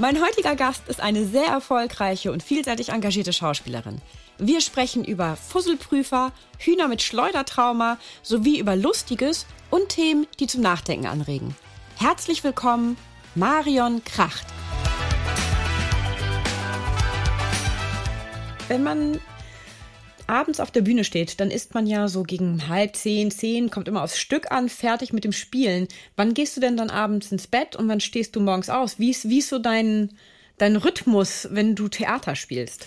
Mein heutiger Gast ist eine sehr erfolgreiche und vielseitig engagierte Schauspielerin. Wir sprechen über Fusselprüfer, Hühner mit Schleudertrauma sowie über Lustiges und Themen, die zum Nachdenken anregen. Herzlich willkommen, Marion Kracht. Wenn man abends auf der Bühne steht, dann ist man ja so gegen halb zehn, zehn, kommt immer aufs Stück an, fertig mit dem Spielen. Wann gehst du denn dann abends ins Bett und wann stehst du morgens aus? Wie ist, wie ist so dein, dein Rhythmus, wenn du Theater spielst?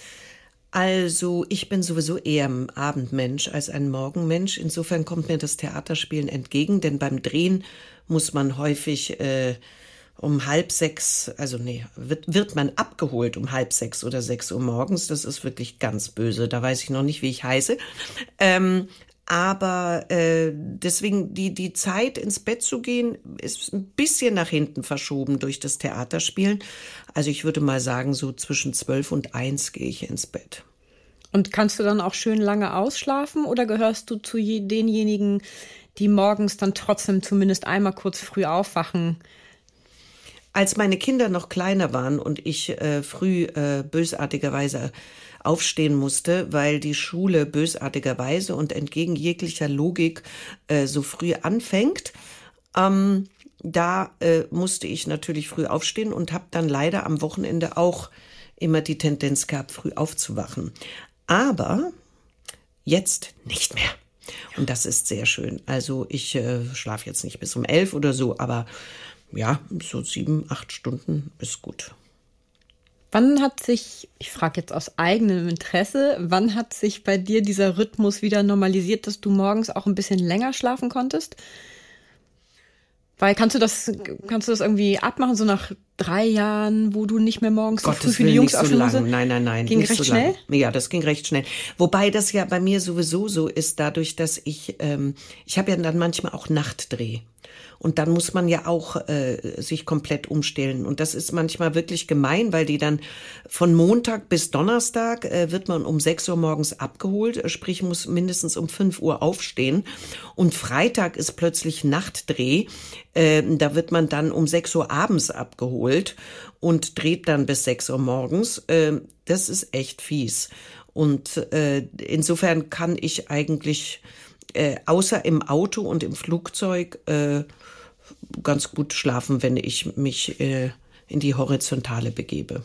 Also, ich bin sowieso eher ein Abendmensch als ein Morgenmensch. Insofern kommt mir das Theaterspielen entgegen, denn beim Drehen muss man häufig äh, um halb sechs, also nee, wird, wird man abgeholt um halb sechs oder sechs Uhr morgens. Das ist wirklich ganz böse. Da weiß ich noch nicht, wie ich heiße. Ähm, aber äh, deswegen die die Zeit ins Bett zu gehen ist ein bisschen nach hinten verschoben durch das Theaterspielen. Also ich würde mal sagen so zwischen zwölf und eins gehe ich ins Bett. Und kannst du dann auch schön lange ausschlafen oder gehörst du zu denjenigen, die morgens dann trotzdem zumindest einmal kurz früh aufwachen? Als meine Kinder noch kleiner waren und ich äh, früh äh, bösartigerweise aufstehen musste, weil die Schule bösartigerweise und entgegen jeglicher Logik äh, so früh anfängt, ähm, da äh, musste ich natürlich früh aufstehen und habe dann leider am Wochenende auch immer die Tendenz gehabt, früh aufzuwachen. Aber jetzt nicht mehr. Und das ist sehr schön. Also ich äh, schlafe jetzt nicht bis um elf oder so, aber ja, so sieben, acht Stunden ist gut. Wann hat sich, ich frage jetzt aus eigenem Interesse, wann hat sich bei dir dieser Rhythmus wieder normalisiert, dass du morgens auch ein bisschen länger schlafen konntest? Weil kannst du das, kannst du das irgendwie abmachen, so nach drei Jahren, wo du nicht mehr morgens Gottes so früh für die Jungs so aufstehen lang. Nein, nein, nein. Ging recht so schnell? Ja, das ging recht schnell. Wobei das ja bei mir sowieso so ist, dadurch, dass ich, ähm, ich habe ja dann manchmal auch Nachtdreh. Und dann muss man ja auch äh, sich komplett umstellen. Und das ist manchmal wirklich gemein, weil die dann von Montag bis Donnerstag äh, wird man um 6 Uhr morgens abgeholt, sprich muss mindestens um 5 Uhr aufstehen. Und Freitag ist plötzlich Nachtdreh. Äh, da wird man dann um 6 Uhr abends abgeholt und dreht dann bis 6 Uhr morgens. Äh, das ist echt fies. Und äh, insofern kann ich eigentlich äh, außer im Auto und im Flugzeug äh, ganz gut schlafen, wenn ich mich äh, in die Horizontale begebe.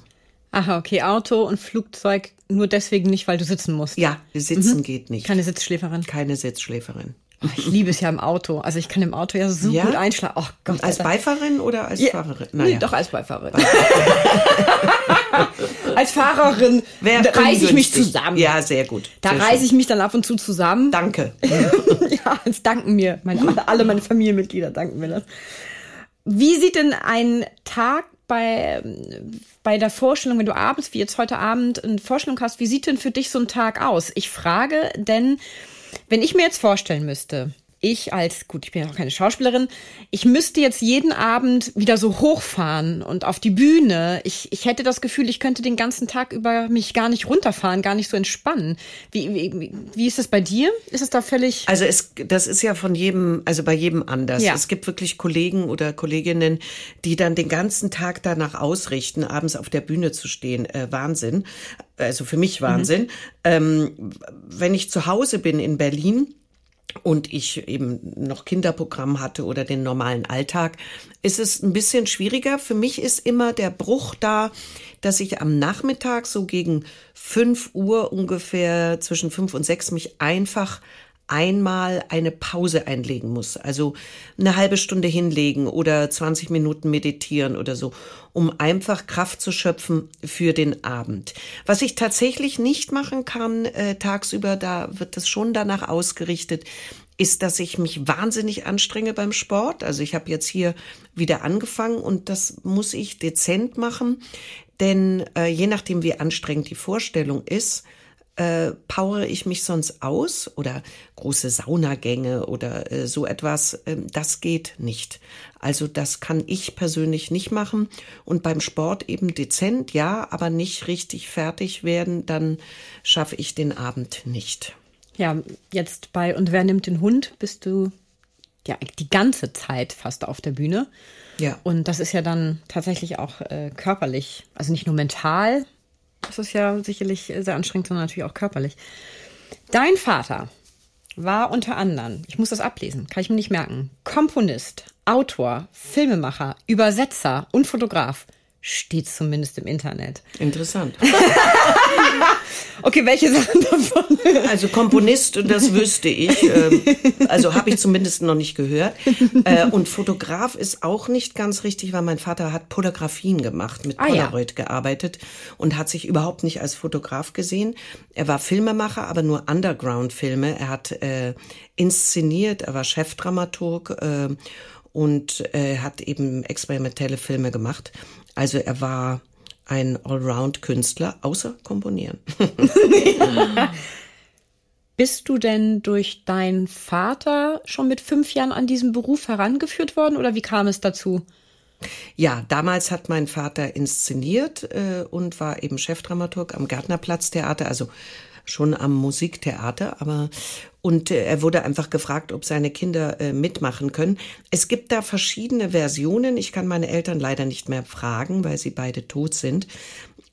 Aha, okay, Auto und Flugzeug nur deswegen nicht, weil du sitzen musst. Ja, sitzen geht nicht. Keine Sitzschläferin. Keine Sitzschläferin. Oh, ich liebe es ja im Auto. Also ich kann im Auto ja so Ja? gut einschlafen. Oh Gott. Als Alter. Beifahrerin oder als Ja, Fahrerin? Nee, doch als Beifahrerin. als Fahrerin Wär reiße ich mich zusammen. Ja, sehr gut. Da sehr reiße ich mich dann ab und zu zusammen. Danke. ja, es danken mir. Meine, alle meine Familienmitglieder danken mir das. Wie sieht denn ein Tag bei, bei der Vorstellung, wenn du abends, wie jetzt heute Abend, eine Vorstellung hast, wie sieht denn für dich so ein Tag aus? Ich frage, denn wenn ich mir jetzt vorstellen müsste, ich als, gut, ich bin ja auch keine Schauspielerin, ich müsste jetzt jeden Abend wieder so hochfahren und auf die Bühne. Ich, ich hätte das Gefühl, ich könnte den ganzen Tag über mich gar nicht runterfahren, gar nicht so entspannen. Wie, wie, wie ist es bei dir? Ist es da völlig. Also es, das ist ja von jedem, also bei jedem anders. Ja. Es gibt wirklich Kollegen oder Kolleginnen, die dann den ganzen Tag danach ausrichten, abends auf der Bühne zu stehen. Äh, Wahnsinn. Also für mich Wahnsinn. Ähm, wenn ich zu Hause bin in Berlin, und ich eben noch Kinderprogramm hatte oder den normalen Alltag, ist es ein bisschen schwieriger. Für mich ist immer der Bruch da, dass ich am Nachmittag so gegen fünf Uhr ungefähr zwischen fünf und sechs mich einfach einmal eine Pause einlegen muss. Also eine halbe Stunde hinlegen oder 20 Minuten meditieren oder so, um einfach Kraft zu schöpfen für den Abend. Was ich tatsächlich nicht machen kann äh, tagsüber, da wird es schon danach ausgerichtet, ist, dass ich mich wahnsinnig anstrenge beim Sport. Also ich habe jetzt hier wieder angefangen und das muss ich dezent machen, denn äh, je nachdem, wie anstrengend die Vorstellung ist, äh, powere ich mich sonst aus oder große Saunagänge oder äh, so etwas, äh, das geht nicht. Also das kann ich persönlich nicht machen und beim Sport eben dezent, ja, aber nicht richtig fertig werden, dann schaffe ich den Abend nicht. Ja, jetzt bei Und wer nimmt den Hund bist du ja die ganze Zeit fast auf der Bühne. Ja. Und das ist ja dann tatsächlich auch äh, körperlich, also nicht nur mental, das ist ja sicherlich sehr anstrengend, sondern natürlich auch körperlich. Dein Vater war unter anderem, ich muss das ablesen, kann ich mir nicht merken, Komponist, Autor, Filmemacher, Übersetzer und Fotograf. Steht zumindest im Internet. Interessant. okay, welche Sachen davon? Also Komponist, das wüsste ich. Ähm, also habe ich zumindest noch nicht gehört. Äh, und Fotograf ist auch nicht ganz richtig, weil mein Vater hat Fotografien gemacht, mit Polaroid ah, ja. gearbeitet und hat sich überhaupt nicht als Fotograf gesehen. Er war Filmemacher, aber nur Underground-Filme. Er hat äh, inszeniert, er war Chefdramaturg. Äh, und äh, hat eben experimentelle Filme gemacht. Also er war ein Allround-Künstler, außer Komponieren. Bist du denn durch deinen Vater schon mit fünf Jahren an diesen Beruf herangeführt worden oder wie kam es dazu? Ja, damals hat mein Vater inszeniert äh, und war eben Chefdramaturg am Gärtnerplatztheater, also schon am Musiktheater, aber und äh, er wurde einfach gefragt, ob seine Kinder äh, mitmachen können. Es gibt da verschiedene Versionen. Ich kann meine Eltern leider nicht mehr fragen, weil sie beide tot sind.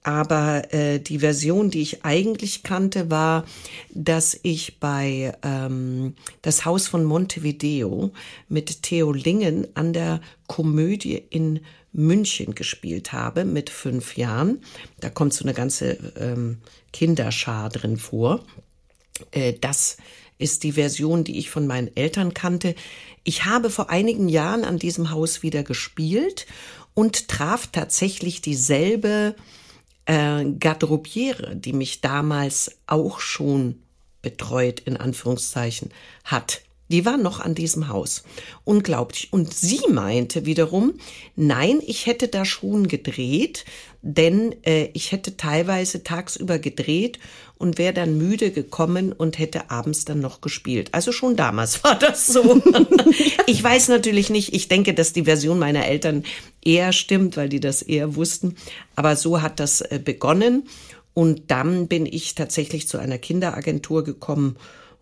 Aber äh, die Version, die ich eigentlich kannte, war, dass ich bei ähm, das Haus von Montevideo mit Theo Lingen an der Komödie in München gespielt habe mit fünf Jahren. Da kommt so eine ganze ähm, Kinderschar drin vor. Äh, das ist die Version, die ich von meinen Eltern kannte. Ich habe vor einigen Jahren an diesem Haus wieder gespielt und traf tatsächlich dieselbe äh, Garderobiere, die mich damals auch schon betreut, in Anführungszeichen, hat. Die war noch an diesem Haus. Unglaublich. Und sie meinte wiederum, nein, ich hätte da schon gedreht, denn äh, ich hätte teilweise tagsüber gedreht und wäre dann müde gekommen und hätte abends dann noch gespielt. Also schon damals war das so. ich weiß natürlich nicht, ich denke, dass die Version meiner Eltern eher stimmt, weil die das eher wussten. Aber so hat das äh, begonnen. Und dann bin ich tatsächlich zu einer Kinderagentur gekommen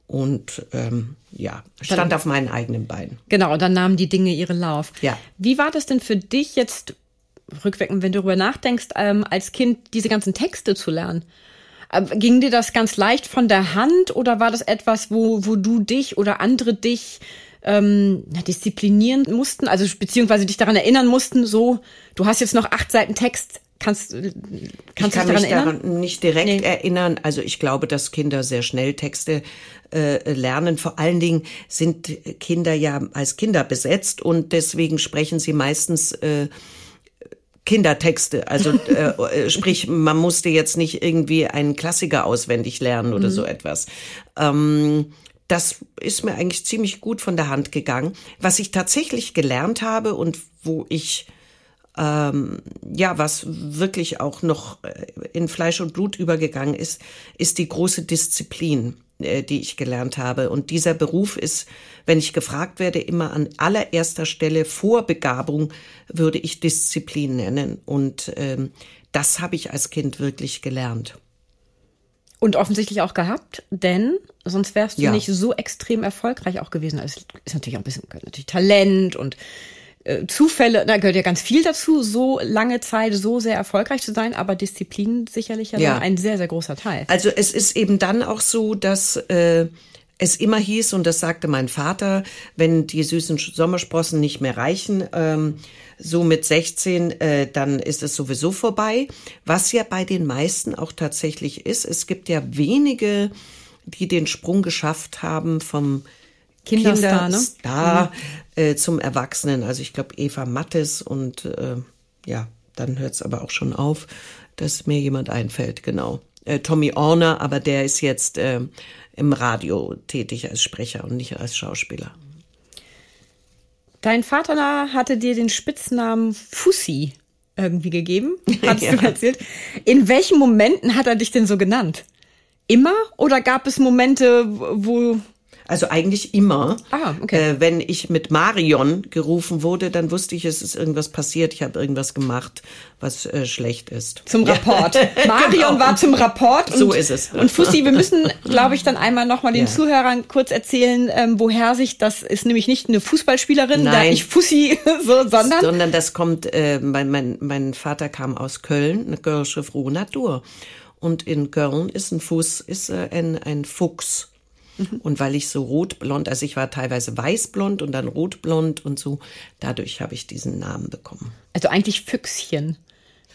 und ähm, ja, stand dann, auf meinen eigenen Beinen. Genau, und dann nahmen die Dinge ihren Lauf. Ja. Wie war das denn für dich jetzt rückwirkend, wenn du darüber nachdenkst, ähm, als Kind diese ganzen Texte zu lernen? Ähm, ging dir das ganz leicht von der Hand oder war das etwas, wo, wo du dich oder andere dich ähm, disziplinieren mussten, also beziehungsweise dich daran erinnern mussten, so, du hast jetzt noch acht Seiten Text, Kannst, kannst ich kann dich daran mich erinnern? daran nicht direkt nee. erinnern. Also ich glaube, dass Kinder sehr schnell Texte äh, lernen. Vor allen Dingen sind Kinder ja als Kinder besetzt und deswegen sprechen sie meistens äh, Kindertexte. Also äh, äh, sprich, man musste jetzt nicht irgendwie einen Klassiker auswendig lernen oder mhm. so etwas. Ähm, das ist mir eigentlich ziemlich gut von der Hand gegangen. Was ich tatsächlich gelernt habe und wo ich ähm, ja, was wirklich auch noch äh, in Fleisch und Blut übergegangen ist, ist die große Disziplin, äh, die ich gelernt habe. Und dieser Beruf ist, wenn ich gefragt werde, immer an allererster Stelle vor Begabung würde ich Disziplin nennen. Und ähm, das habe ich als Kind wirklich gelernt. Und offensichtlich auch gehabt, denn sonst wärst du ja. nicht so extrem erfolgreich auch gewesen. Also es ist natürlich auch ein bisschen natürlich Talent und Zufälle, da gehört ja ganz viel dazu, so lange Zeit so sehr erfolgreich zu sein, aber Disziplin sicherlich ja, ja. ein sehr, sehr großer Teil. Also es ist eben dann auch so, dass äh, es immer hieß, und das sagte mein Vater, wenn die süßen Sommersprossen nicht mehr reichen, ähm, so mit 16, äh, dann ist es sowieso vorbei. Was ja bei den meisten auch tatsächlich ist, es gibt ja wenige, die den Sprung geschafft haben vom Kinderstar, Kinderstar ne? äh, zum Erwachsenen. Also ich glaube Eva Mattes und äh, ja, dann hört es aber auch schon auf, dass mir jemand einfällt, genau. äh, Tommy Orner, aber der ist jetzt äh, im Radio tätig als Sprecher und nicht als Schauspieler. Dein Vater hatte dir den Spitznamen Fussi irgendwie gegeben, hast ja. du erzählt. In welchen Momenten hat er dich denn so genannt? Immer oder gab es Momente, wo also eigentlich immer. Ah, okay. Äh, wenn ich mit Marion gerufen wurde, dann wusste ich, es ist irgendwas passiert. Ich habe irgendwas gemacht, was äh, schlecht ist. Zum Rapport. Marion genau. war zum Rapport. Und, so ist es. Und Fussi, wir müssen, glaube ich, dann einmal nochmal den ja. Zuhörern kurz erzählen, ähm, woher sich das ist nämlich nicht eine Fußballspielerin, Nein. da ich Fussi so, sondern. Sondern das kommt, äh, mein, mein, mein Vater kam aus Köln, eine Kölsche Frohe Natur. Und in Köln ist ein Fuß, ist äh, ein, ein Fuchs. Mhm. Und weil ich so rotblond, also ich war teilweise weißblond und dann rotblond und so, dadurch habe ich diesen Namen bekommen. Also eigentlich Füchschen,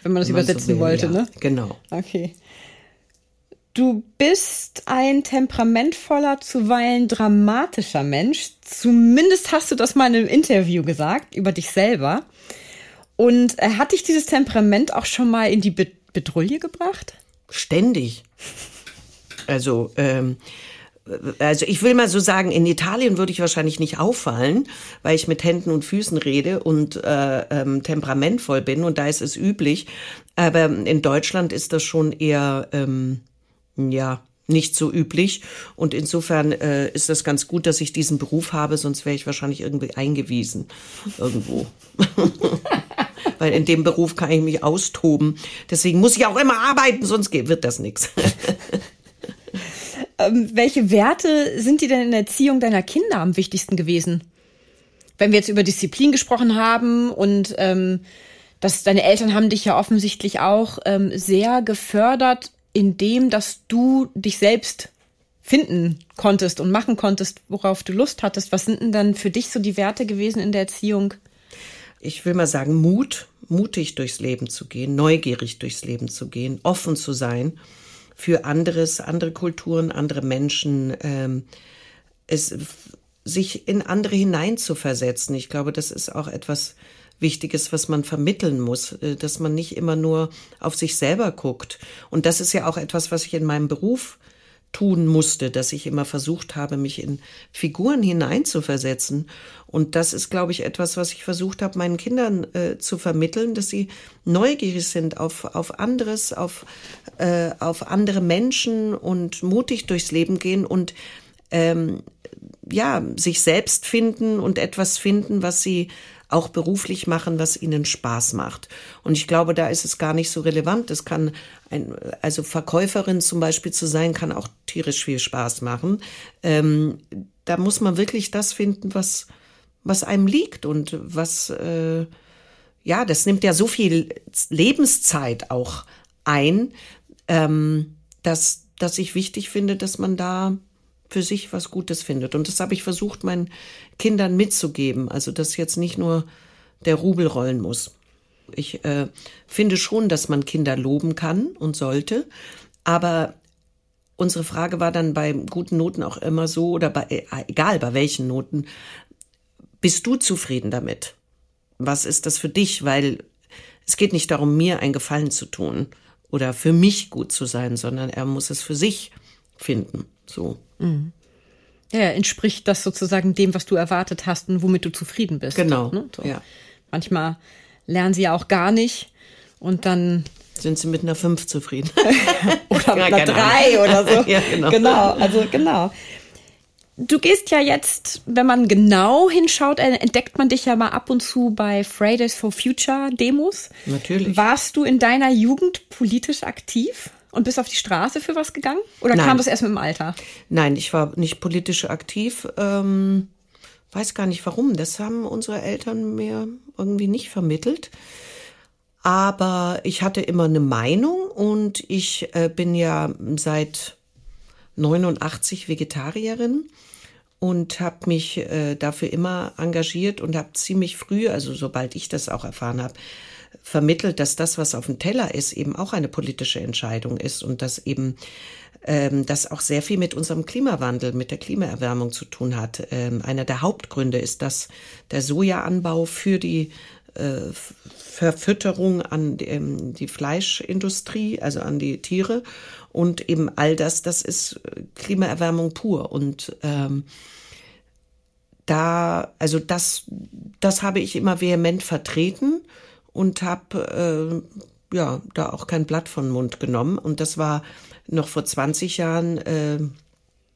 wenn man das wenn man übersetzen so will, wollte, ja, ne? Genau. Okay. Du bist ein temperamentvoller, zuweilen dramatischer Mensch. Zumindest hast du das mal in einem Interview gesagt über dich selber. Und äh, hat dich dieses Temperament auch schon mal in die Bedrulle gebracht? Ständig. Also ähm, also ich will mal so sagen, in Italien würde ich wahrscheinlich nicht auffallen, weil ich mit Händen und Füßen rede und äh, ähm, temperamentvoll bin und da ist es üblich. Aber in Deutschland ist das schon eher, ähm, ja, nicht so üblich. Und insofern äh, ist das ganz gut, dass ich diesen Beruf habe, sonst wäre ich wahrscheinlich irgendwie eingewiesen irgendwo. Weil in dem Beruf kann ich mich austoben. Deswegen muss ich auch immer arbeiten, sonst wird das nichts. Ähm, welche Werte sind dir denn in der Erziehung deiner Kinder am wichtigsten gewesen? Wenn wir jetzt über Disziplin gesprochen haben und ähm, dass deine Eltern haben dich ja offensichtlich auch ähm, sehr gefördert, indem dass du dich selbst finden konntest und machen konntest, worauf du Lust hattest. Was sind denn dann für dich so die Werte gewesen in der Erziehung? Ich will mal sagen, Mut, mutig durchs Leben zu gehen, neugierig durchs Leben zu gehen, offen zu sein für anderes, andere Kulturen, andere Menschen, ähm, es, sich in andere hineinzuversetzen. Ich glaube, das ist auch etwas Wichtiges, was man vermitteln muss, äh, dass man nicht immer nur auf sich selber guckt. Und das ist ja auch etwas, was ich in meinem Beruf tun musste, dass ich immer versucht habe, mich in Figuren hineinzuversetzen. Und das ist, glaube ich, etwas, was ich versucht habe, meinen Kindern äh, zu vermitteln, dass sie neugierig sind auf, auf anderes, auf, äh, auf andere Menschen und mutig durchs Leben gehen und ähm, ja, sich selbst finden und etwas finden, was sie auch beruflich machen, was ihnen Spaß macht. Und ich glaube, da ist es gar nicht so relevant. Es kann ein, also Verkäuferin zum Beispiel zu sein, kann auch tierisch viel Spaß machen. Ähm, da muss man wirklich das finden, was, was einem liegt und was, äh, ja, das nimmt ja so viel Lebenszeit auch ein, ähm, dass, dass ich wichtig finde, dass man da für sich was Gutes findet. Und das habe ich versucht, meinen Kindern mitzugeben. Also, dass jetzt nicht nur der Rubel rollen muss. Ich äh, finde schon, dass man Kinder loben kann und sollte. Aber unsere Frage war dann bei guten Noten auch immer so, oder bei, äh, egal bei welchen Noten, bist du zufrieden damit? Was ist das für dich? Weil es geht nicht darum, mir einen Gefallen zu tun oder für mich gut zu sein, sondern er muss es für sich finden. So. Mhm. Ja, entspricht das sozusagen dem, was du erwartet hast und womit du zufrieden bist. Genau. Ne? So. Ja. Manchmal lernen sie ja auch gar nicht und dann sind sie mit einer 5 zufrieden. oder mit einer 3 oder so. ja, genau. genau, also genau. Du gehst ja jetzt, wenn man genau hinschaut, entdeckt man dich ja mal ab und zu bei Fridays for Future Demos. Natürlich. Warst du in deiner Jugend politisch aktiv? und bist auf die Straße für was gegangen? Oder Nein. kam das erst mit dem Alter? Nein, ich war nicht politisch aktiv. Ähm, weiß gar nicht warum. Das haben unsere Eltern mir irgendwie nicht vermittelt. Aber ich hatte immer eine Meinung und ich äh, bin ja seit 89 Vegetarierin und habe mich äh, dafür immer engagiert und habe ziemlich früh, also sobald ich das auch erfahren habe, vermittelt, dass das, was auf dem Teller ist, eben auch eine politische Entscheidung ist und dass eben ähm, das auch sehr viel mit unserem Klimawandel, mit der Klimaerwärmung zu tun hat. Ähm, einer der Hauptgründe ist, dass der Sojaanbau für die äh, Verfütterung an ähm, die Fleischindustrie, also an die Tiere und eben all das, das ist Klimaerwärmung pur und ähm, da, also das, das habe ich immer vehement vertreten und habe äh, ja da auch kein Blatt von Mund genommen. Und das war noch vor 20 Jahren. Äh,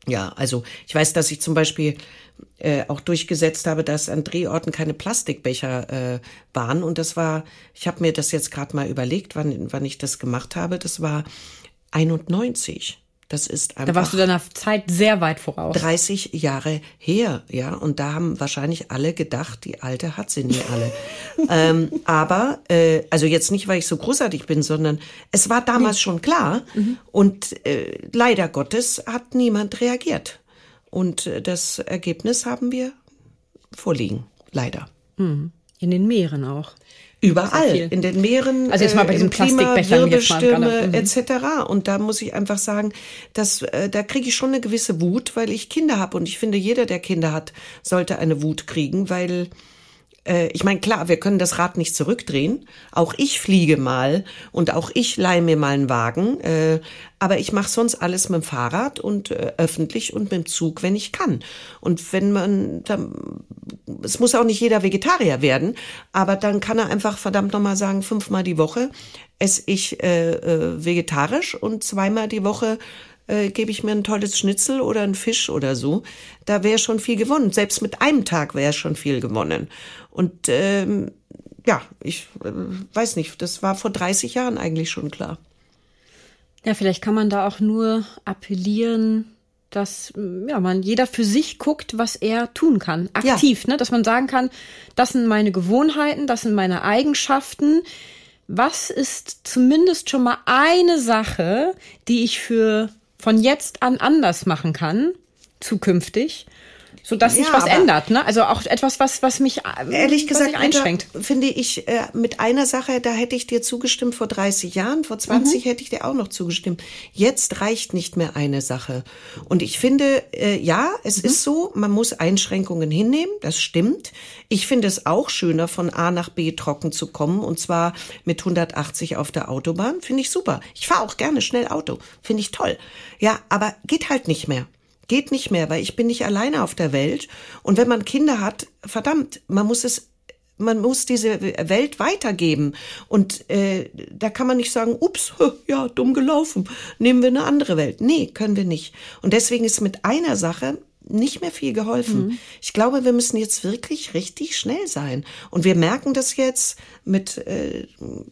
ja, also ich weiß, dass ich zum Beispiel äh, auch durchgesetzt habe, dass an Drehorten keine Plastikbecher äh, waren. Und das war, ich habe mir das jetzt gerade mal überlegt, wann, wann ich das gemacht habe. Das war 91. Das ist einfach. Da warst du deiner Zeit sehr weit voraus. 30 Jahre her, ja. Und da haben wahrscheinlich alle gedacht, die Alte hat sie nie alle. ähm, aber, äh, also jetzt nicht, weil ich so großartig bin, sondern es war damals schon klar. Mhm. Und äh, leider Gottes hat niemand reagiert. Und äh, das Ergebnis haben wir vorliegen. Leider. Mhm. In den Meeren auch. Überall, in den Meeren, also jetzt mal bei diesen Klima, Wirbelstürme mhm. etc. Und da muss ich einfach sagen, dass äh, da kriege ich schon eine gewisse Wut, weil ich Kinder habe und ich finde, jeder, der Kinder hat, sollte eine Wut kriegen, weil äh, ich meine, klar, wir können das Rad nicht zurückdrehen. Auch ich fliege mal und auch ich leihe mir mal einen Wagen. Äh, aber ich mache sonst alles mit dem Fahrrad und äh, öffentlich und mit dem Zug, wenn ich kann. Und wenn man, dann, es muss auch nicht jeder Vegetarier werden, aber dann kann er einfach verdammt nochmal sagen, fünfmal die Woche esse ich äh, äh, vegetarisch und zweimal die Woche äh, gebe ich mir ein tolles Schnitzel oder einen Fisch oder so, da wäre schon viel gewonnen. Selbst mit einem Tag wäre schon viel gewonnen. Und ähm, ja, ich äh, weiß nicht, das war vor 30 Jahren eigentlich schon klar. Ja, vielleicht kann man da auch nur appellieren, dass ja, man jeder für sich guckt, was er tun kann. Aktiv, ja. ne? Dass man sagen kann, das sind meine Gewohnheiten, das sind meine Eigenschaften. Was ist zumindest schon mal eine Sache, die ich für von jetzt an anders machen kann, zukünftig, so dass sich was ändert, ne? Also auch etwas, was was mich äh, ehrlich gesagt einschränkt. finde ich äh, mit einer Sache, da hätte ich dir zugestimmt vor 30 Jahren, vor 20 mhm. hätte ich dir auch noch zugestimmt. Jetzt reicht nicht mehr eine Sache. Und ich finde, äh, ja, es mhm. ist so, man muss Einschränkungen hinnehmen, das stimmt. Ich finde es auch schöner, von A nach B trocken zu kommen und zwar mit 180 auf der Autobahn. Finde ich super. Ich fahre auch gerne schnell Auto, finde ich toll. Ja, aber geht halt nicht mehr geht nicht mehr, weil ich bin nicht alleine auf der Welt. Und wenn man Kinder hat, verdammt, man muss es man muss diese Welt weitergeben. Und äh, da kann man nicht sagen, ups, ja, dumm gelaufen, nehmen wir eine andere Welt. Nee, können wir nicht. Und deswegen ist mit einer Sache nicht mehr viel geholfen. Mhm. Ich glaube, wir müssen jetzt wirklich richtig schnell sein. Und wir merken das jetzt mit, äh,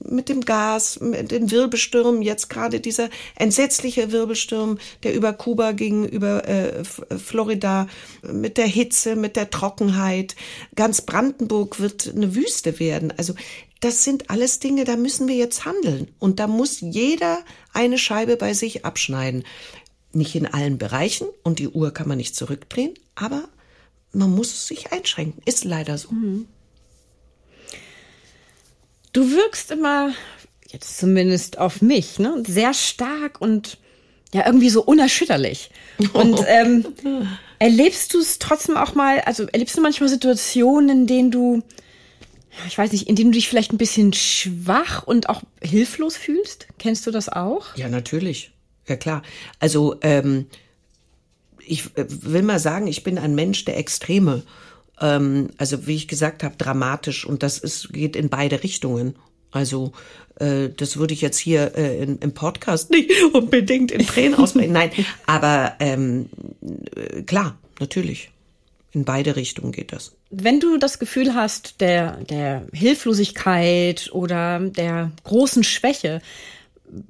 mit dem Gas, mit den Wirbelstürmen, jetzt gerade dieser entsetzliche Wirbelsturm, der über Kuba ging, über äh, Florida, mit der Hitze, mit der Trockenheit. Ganz Brandenburg wird eine Wüste werden. Also das sind alles Dinge, da müssen wir jetzt handeln. Und da muss jeder eine Scheibe bei sich abschneiden. Nicht in allen Bereichen und die Uhr kann man nicht zurückdrehen, aber man muss sich einschränken. Ist leider so. Mhm. Du wirkst immer, jetzt zumindest auf mich, ne, sehr stark und ja, irgendwie so unerschütterlich. Und ähm, erlebst du es trotzdem auch mal, also erlebst du manchmal Situationen, in denen du, ich weiß nicht, in denen du dich vielleicht ein bisschen schwach und auch hilflos fühlst? Kennst du das auch? Ja, natürlich. Ja klar. Also ähm, ich äh, will mal sagen, ich bin ein Mensch der Extreme. Ähm, also wie ich gesagt habe, dramatisch und das ist, geht in beide Richtungen. Also äh, das würde ich jetzt hier äh, in, im Podcast nicht unbedingt in Tränen ausbrechen. Nein, aber ähm, äh, klar, natürlich. In beide Richtungen geht das. Wenn du das Gefühl hast, der, der Hilflosigkeit oder der großen Schwäche,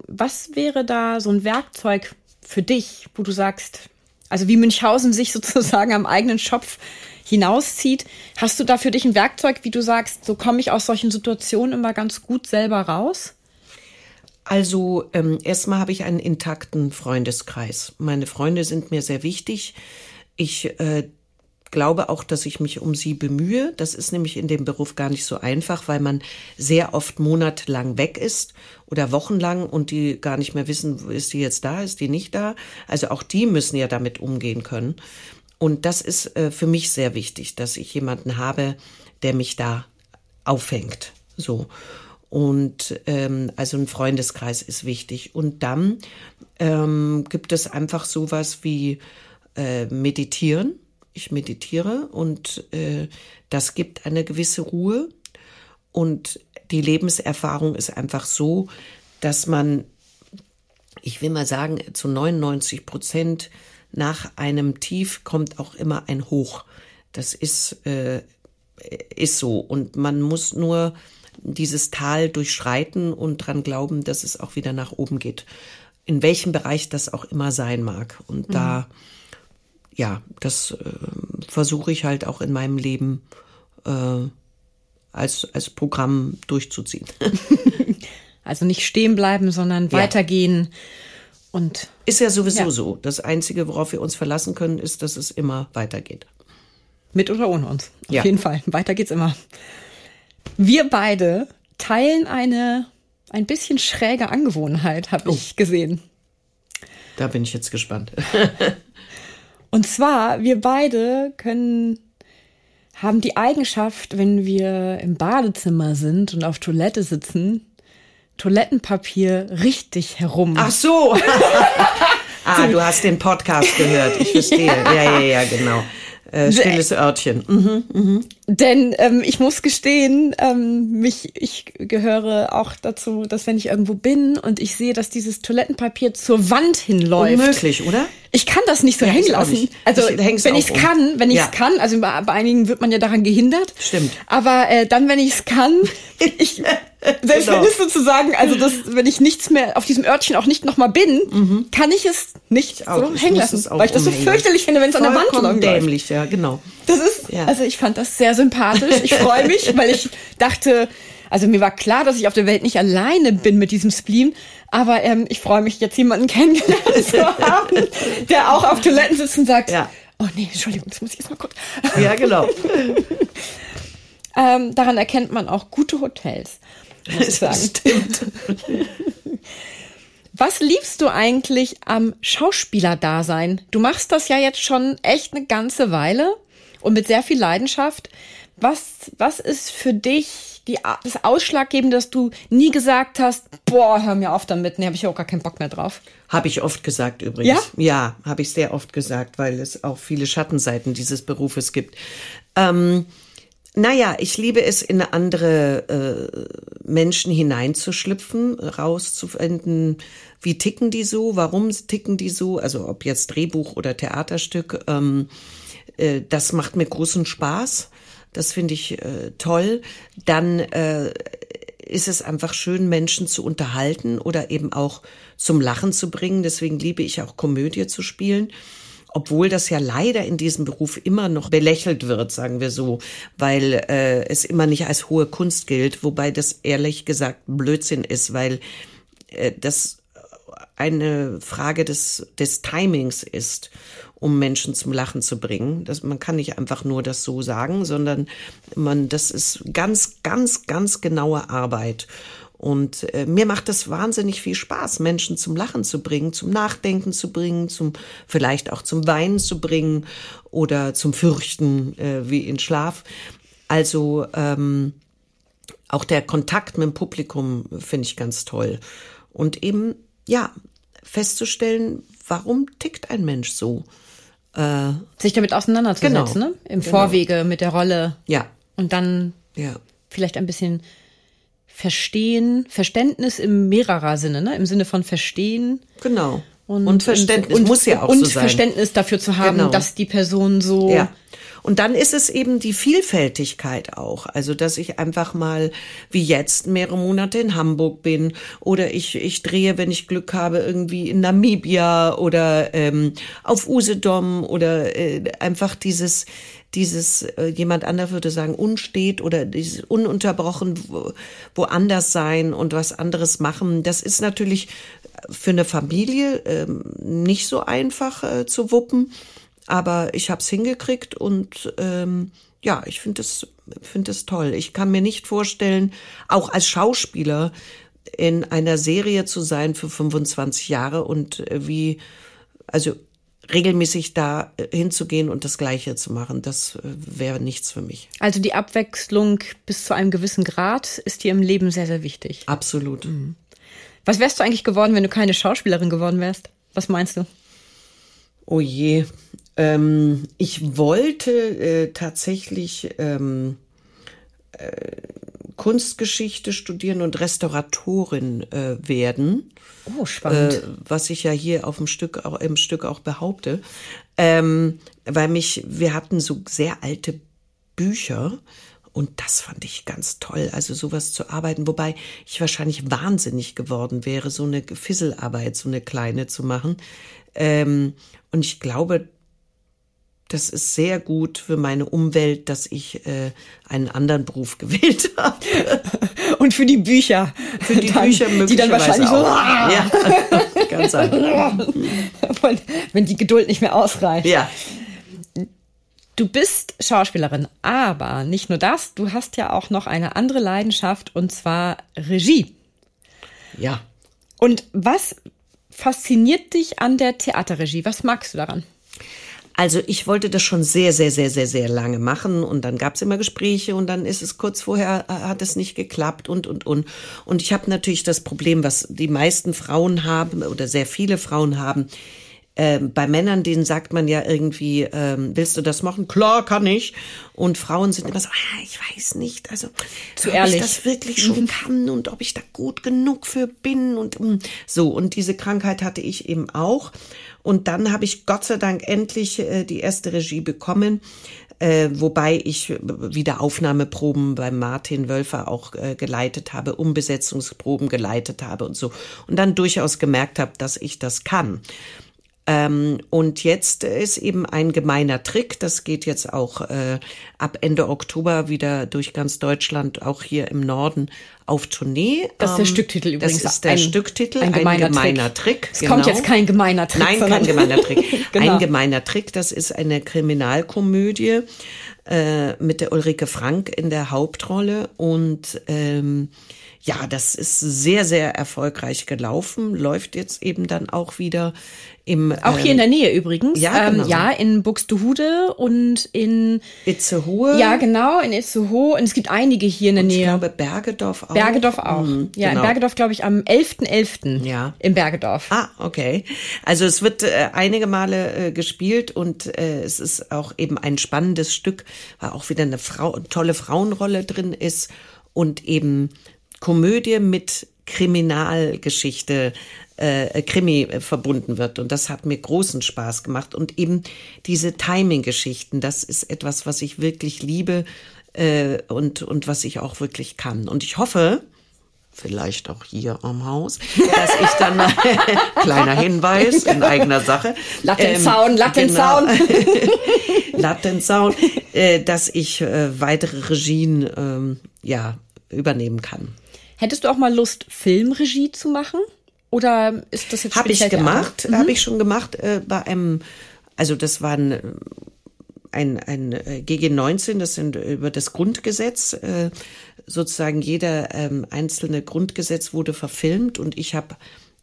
was wäre da so ein Werkzeug für dich, wo du sagst, also wie Münchhausen sich sozusagen am eigenen Schopf hinauszieht, hast du da für dich ein Werkzeug, wie du sagst, so komme ich aus solchen Situationen immer ganz gut selber raus? Also ähm, erstmal habe ich einen intakten Freundeskreis. Meine Freunde sind mir sehr wichtig. Ich äh, glaube auch, dass ich mich um sie bemühe. Das ist nämlich in dem Beruf gar nicht so einfach, weil man sehr oft monatelang weg ist oder wochenlang und die gar nicht mehr wissen, ist die jetzt da, ist die nicht da. Also auch die müssen ja damit umgehen können. Und das ist äh, für mich sehr wichtig, dass ich jemanden habe, der mich da auffängt. So. Und ähm, also ein Freundeskreis ist wichtig. Und dann ähm, gibt es einfach sowas wie äh, Meditieren. Ich meditiere und äh, das gibt eine gewisse Ruhe. Und die Lebenserfahrung ist einfach so, dass man, ich will mal sagen, zu 99 Prozent nach einem Tief kommt auch immer ein Hoch. Das ist, äh, ist so. Und man muss nur dieses Tal durchschreiten und dran glauben, dass es auch wieder nach oben geht. In welchem Bereich das auch immer sein mag. Und mhm. da, ja, das äh, versuche ich halt auch in meinem Leben äh, als, als Programm durchzuziehen. also nicht stehen bleiben, sondern ja. weitergehen. Und ist ja sowieso ja. so. Das Einzige, worauf wir uns verlassen können, ist, dass es immer weitergeht. Mit oder ohne uns. Auf ja. jeden Fall. Weiter geht's immer. Wir beide teilen eine ein bisschen schräge Angewohnheit, habe oh. ich gesehen. Da bin ich jetzt gespannt. Und zwar, wir beide können haben die Eigenschaft, wenn wir im Badezimmer sind und auf Toilette sitzen, Toilettenpapier richtig herum. Ach so. ah, du hast den Podcast gehört. Ich verstehe. ja, ja, ja, ja genau. Äh, stilles Örtchen. Mhm, mhm. Denn ähm, ich muss gestehen, ähm, mich, ich gehöre auch dazu, dass wenn ich irgendwo bin und ich sehe, dass dieses Toilettenpapier zur Wand hinläuft. Unmöglich, oder? Ich kann das nicht so ja, hängen lassen. Also ich, wenn ich es um. kann, wenn ich es ja. kann, also bei, bei, einigen wird man ja daran gehindert. Stimmt. Aber äh, dann, wenn ich es kann, ich selbst genau. wenn es sozusagen, also das, wenn ich nichts mehr auf diesem Örtchen auch nicht nochmal bin, mhm. kann ich es nicht auch, so hängen lassen, weil ich das so fürchterlich finde, wenn es an der Wand läuft. dämlich, ja, genau. Das ist, ja. also ich fand das sehr sympathisch. Ich freue mich, weil ich dachte, also mir war klar, dass ich auf der Welt nicht alleine bin mit diesem Spleen, aber ähm, ich freue mich jetzt jemanden kennengelernt zu haben, der auch auf Toiletten sitzt und sagt, ja. oh nee, Entschuldigung, das muss ich jetzt mal kurz. Ja, genau. ähm, daran erkennt man auch gute Hotels, muss ich sagen. Stimmt. Was liebst du eigentlich am Schauspielerdasein? Du machst das ja jetzt schon echt eine ganze Weile und mit sehr viel Leidenschaft. Was, was ist für dich die, das Ausschlaggebende, dass du nie gesagt hast, boah, hör mir auf damit, ne, habe ich auch gar keinen Bock mehr drauf? Habe ich oft gesagt übrigens. Ja, ja habe ich sehr oft gesagt, weil es auch viele Schattenseiten dieses Berufes gibt. Ähm, naja, ich liebe es, in andere äh, Menschen hineinzuschlüpfen, rauszufinden, wie ticken die so, warum ticken die so, also ob jetzt Drehbuch oder Theaterstück. Ähm, äh, das macht mir großen Spaß. Das finde ich äh, toll. Dann äh, ist es einfach schön, Menschen zu unterhalten oder eben auch zum Lachen zu bringen. Deswegen liebe ich auch Komödie zu spielen obwohl das ja leider in diesem Beruf immer noch belächelt wird, sagen wir so, weil äh, es immer nicht als hohe Kunst gilt, wobei das ehrlich gesagt Blödsinn ist, weil äh, das eine Frage des, des Timings ist, um Menschen zum Lachen zu bringen. Das, man kann nicht einfach nur das so sagen, sondern man, das ist ganz, ganz, ganz genaue Arbeit. Und äh, mir macht es wahnsinnig viel Spaß, Menschen zum Lachen zu bringen, zum Nachdenken zu bringen, zum vielleicht auch zum Weinen zu bringen oder zum Fürchten äh, wie in Schlaf. Also ähm, auch der Kontakt mit dem Publikum finde ich ganz toll. Und eben, ja, festzustellen, warum tickt ein Mensch so? Äh, Sich damit auseinanderzusetzen, genau, ne? Im genau. Vorwege mit der Rolle. Ja. Und dann ja. vielleicht ein bisschen Verstehen, Verständnis im mehrerer Sinne, ne? Im Sinne von Verstehen. Genau. Und, und Verständnis und, muss ja auch und so sein. Und Verständnis dafür zu haben, genau. dass die Person so. Ja. Und dann ist es eben die Vielfältigkeit auch. Also, dass ich einfach mal, wie jetzt, mehrere Monate in Hamburg bin oder ich, ich drehe, wenn ich Glück habe, irgendwie in Namibia oder ähm, auf Usedom oder äh, einfach dieses, dieses, äh, jemand anderer würde sagen, unstet oder dieses ununterbrochen woanders sein und was anderes machen. Das ist natürlich für eine Familie ähm, nicht so einfach äh, zu wuppen, aber ich habe es hingekriegt und ähm, ja, ich finde es finde es toll. Ich kann mir nicht vorstellen, auch als Schauspieler in einer Serie zu sein für 25 Jahre und äh, wie also regelmäßig da äh, hinzugehen und das Gleiche zu machen, das äh, wäre nichts für mich. Also die Abwechslung bis zu einem gewissen Grad ist dir im Leben sehr, sehr wichtig. Absolut. Mhm. Was wärst du eigentlich geworden, wenn du keine Schauspielerin geworden wärst? Was meinst du? Oh je. Ähm, ich wollte äh, tatsächlich ähm, äh, Kunstgeschichte studieren und Restauratorin äh, werden. Oh, spannend. Äh, was ich ja hier auf dem Stück auch, im Stück auch behaupte. Ähm, weil mich, wir hatten so sehr alte Bücher und das fand ich ganz toll, also sowas zu arbeiten, wobei ich wahrscheinlich wahnsinnig geworden wäre, so eine Fisselarbeit, so eine kleine zu machen. Ähm, und ich glaube, das ist sehr gut für meine Umwelt, dass ich äh, einen anderen Beruf gewählt habe. Und für die Bücher. Für die dann, Bücher möglicherweise Die dann wahrscheinlich auch. so. Ah! Ja, ganz einfach. Wenn die Geduld nicht mehr ausreicht. Ja. Du bist Schauspielerin, aber nicht nur das, du hast ja auch noch eine andere Leidenschaft und zwar Regie. Ja. Und was fasziniert dich an der Theaterregie? Was magst du daran? Also ich wollte das schon sehr, sehr, sehr, sehr, sehr lange machen und dann gab es immer Gespräche und dann ist es kurz vorher, äh, hat es nicht geklappt und, und, und. Und ich habe natürlich das Problem, was die meisten Frauen haben oder sehr viele Frauen haben, ähm, bei Männern, denen sagt man ja irgendwie, ähm, willst du das machen? Klar, kann ich. Und Frauen sind immer so, ah, ich weiß nicht, also Zu ob ehrlich. ich das wirklich schon kann und ob ich da gut genug für bin und mm. so. Und diese Krankheit hatte ich eben auch. Und dann habe ich Gott sei Dank endlich äh, die erste Regie bekommen. Äh, wobei ich wieder Aufnahmeproben beim Martin Wölfer auch äh, geleitet habe, Umbesetzungsproben geleitet habe und so. Und dann durchaus gemerkt habe, dass ich das kann. Ähm, und jetzt ist eben ein gemeiner Trick, das geht jetzt auch äh, ab Ende Oktober wieder durch ganz Deutschland, auch hier im Norden auf Tournee. Das ist der Ähm, Stücktitel übrigens. Das ist der Ein- Stücktitel, ein ein gemeiner gemeiner, Trick. Es kommt jetzt kein gemeiner Trick, Nein, kein gemeiner Trick. Genau. Ein gemeiner Trick, das ist eine Kriminalkomödie äh, mit der Ulrike Frank in der Hauptrolle und ähm, ja, das ist sehr, sehr erfolgreich gelaufen, läuft jetzt eben dann auch wieder im Auch hier in der Nähe übrigens. ja, ähm, genau. ja in Buxtehude und in, Itzehoe. ja genau, in Itzehoe. Und es gibt einige hier in der ich Nähe. glaube Bergedorf auch. Bergedorf auch. Mhm, ja, genau. in Bergedorf glaube ich am 11.11. Ja. Im Bergedorf. Ah, okay. Also es wird äh, einige Male äh, gespielt und äh, es ist auch eben ein spannendes Stück, weil auch wieder eine Frau, tolle Frauenrolle drin ist und eben Komödie mit Kriminalgeschichte, äh, Krimi äh, verbunden wird. Und das hat mir großen Spaß gemacht. Und eben diese Timing-Geschichten, das ist etwas, was ich wirklich liebe äh, und, und was ich auch wirklich kann. Und ich hoffe, vielleicht auch hier am Haus, dass ich dann mal, kleiner Hinweis in eigener Sache. Lattenzaun, Lattenzaun. Genau, Lattenzaun, äh, dass ich äh, weitere Regien ähm, ja übernehmen kann. Hättest du auch mal Lust, Filmregie zu machen? Oder ist das jetzt Habe ich gemacht, habe ich schon gemacht äh, bei einem, also das war ein, ein, ein äh, GG19, das sind über das Grundgesetz, äh, sozusagen jeder ähm, einzelne Grundgesetz wurde verfilmt und ich habe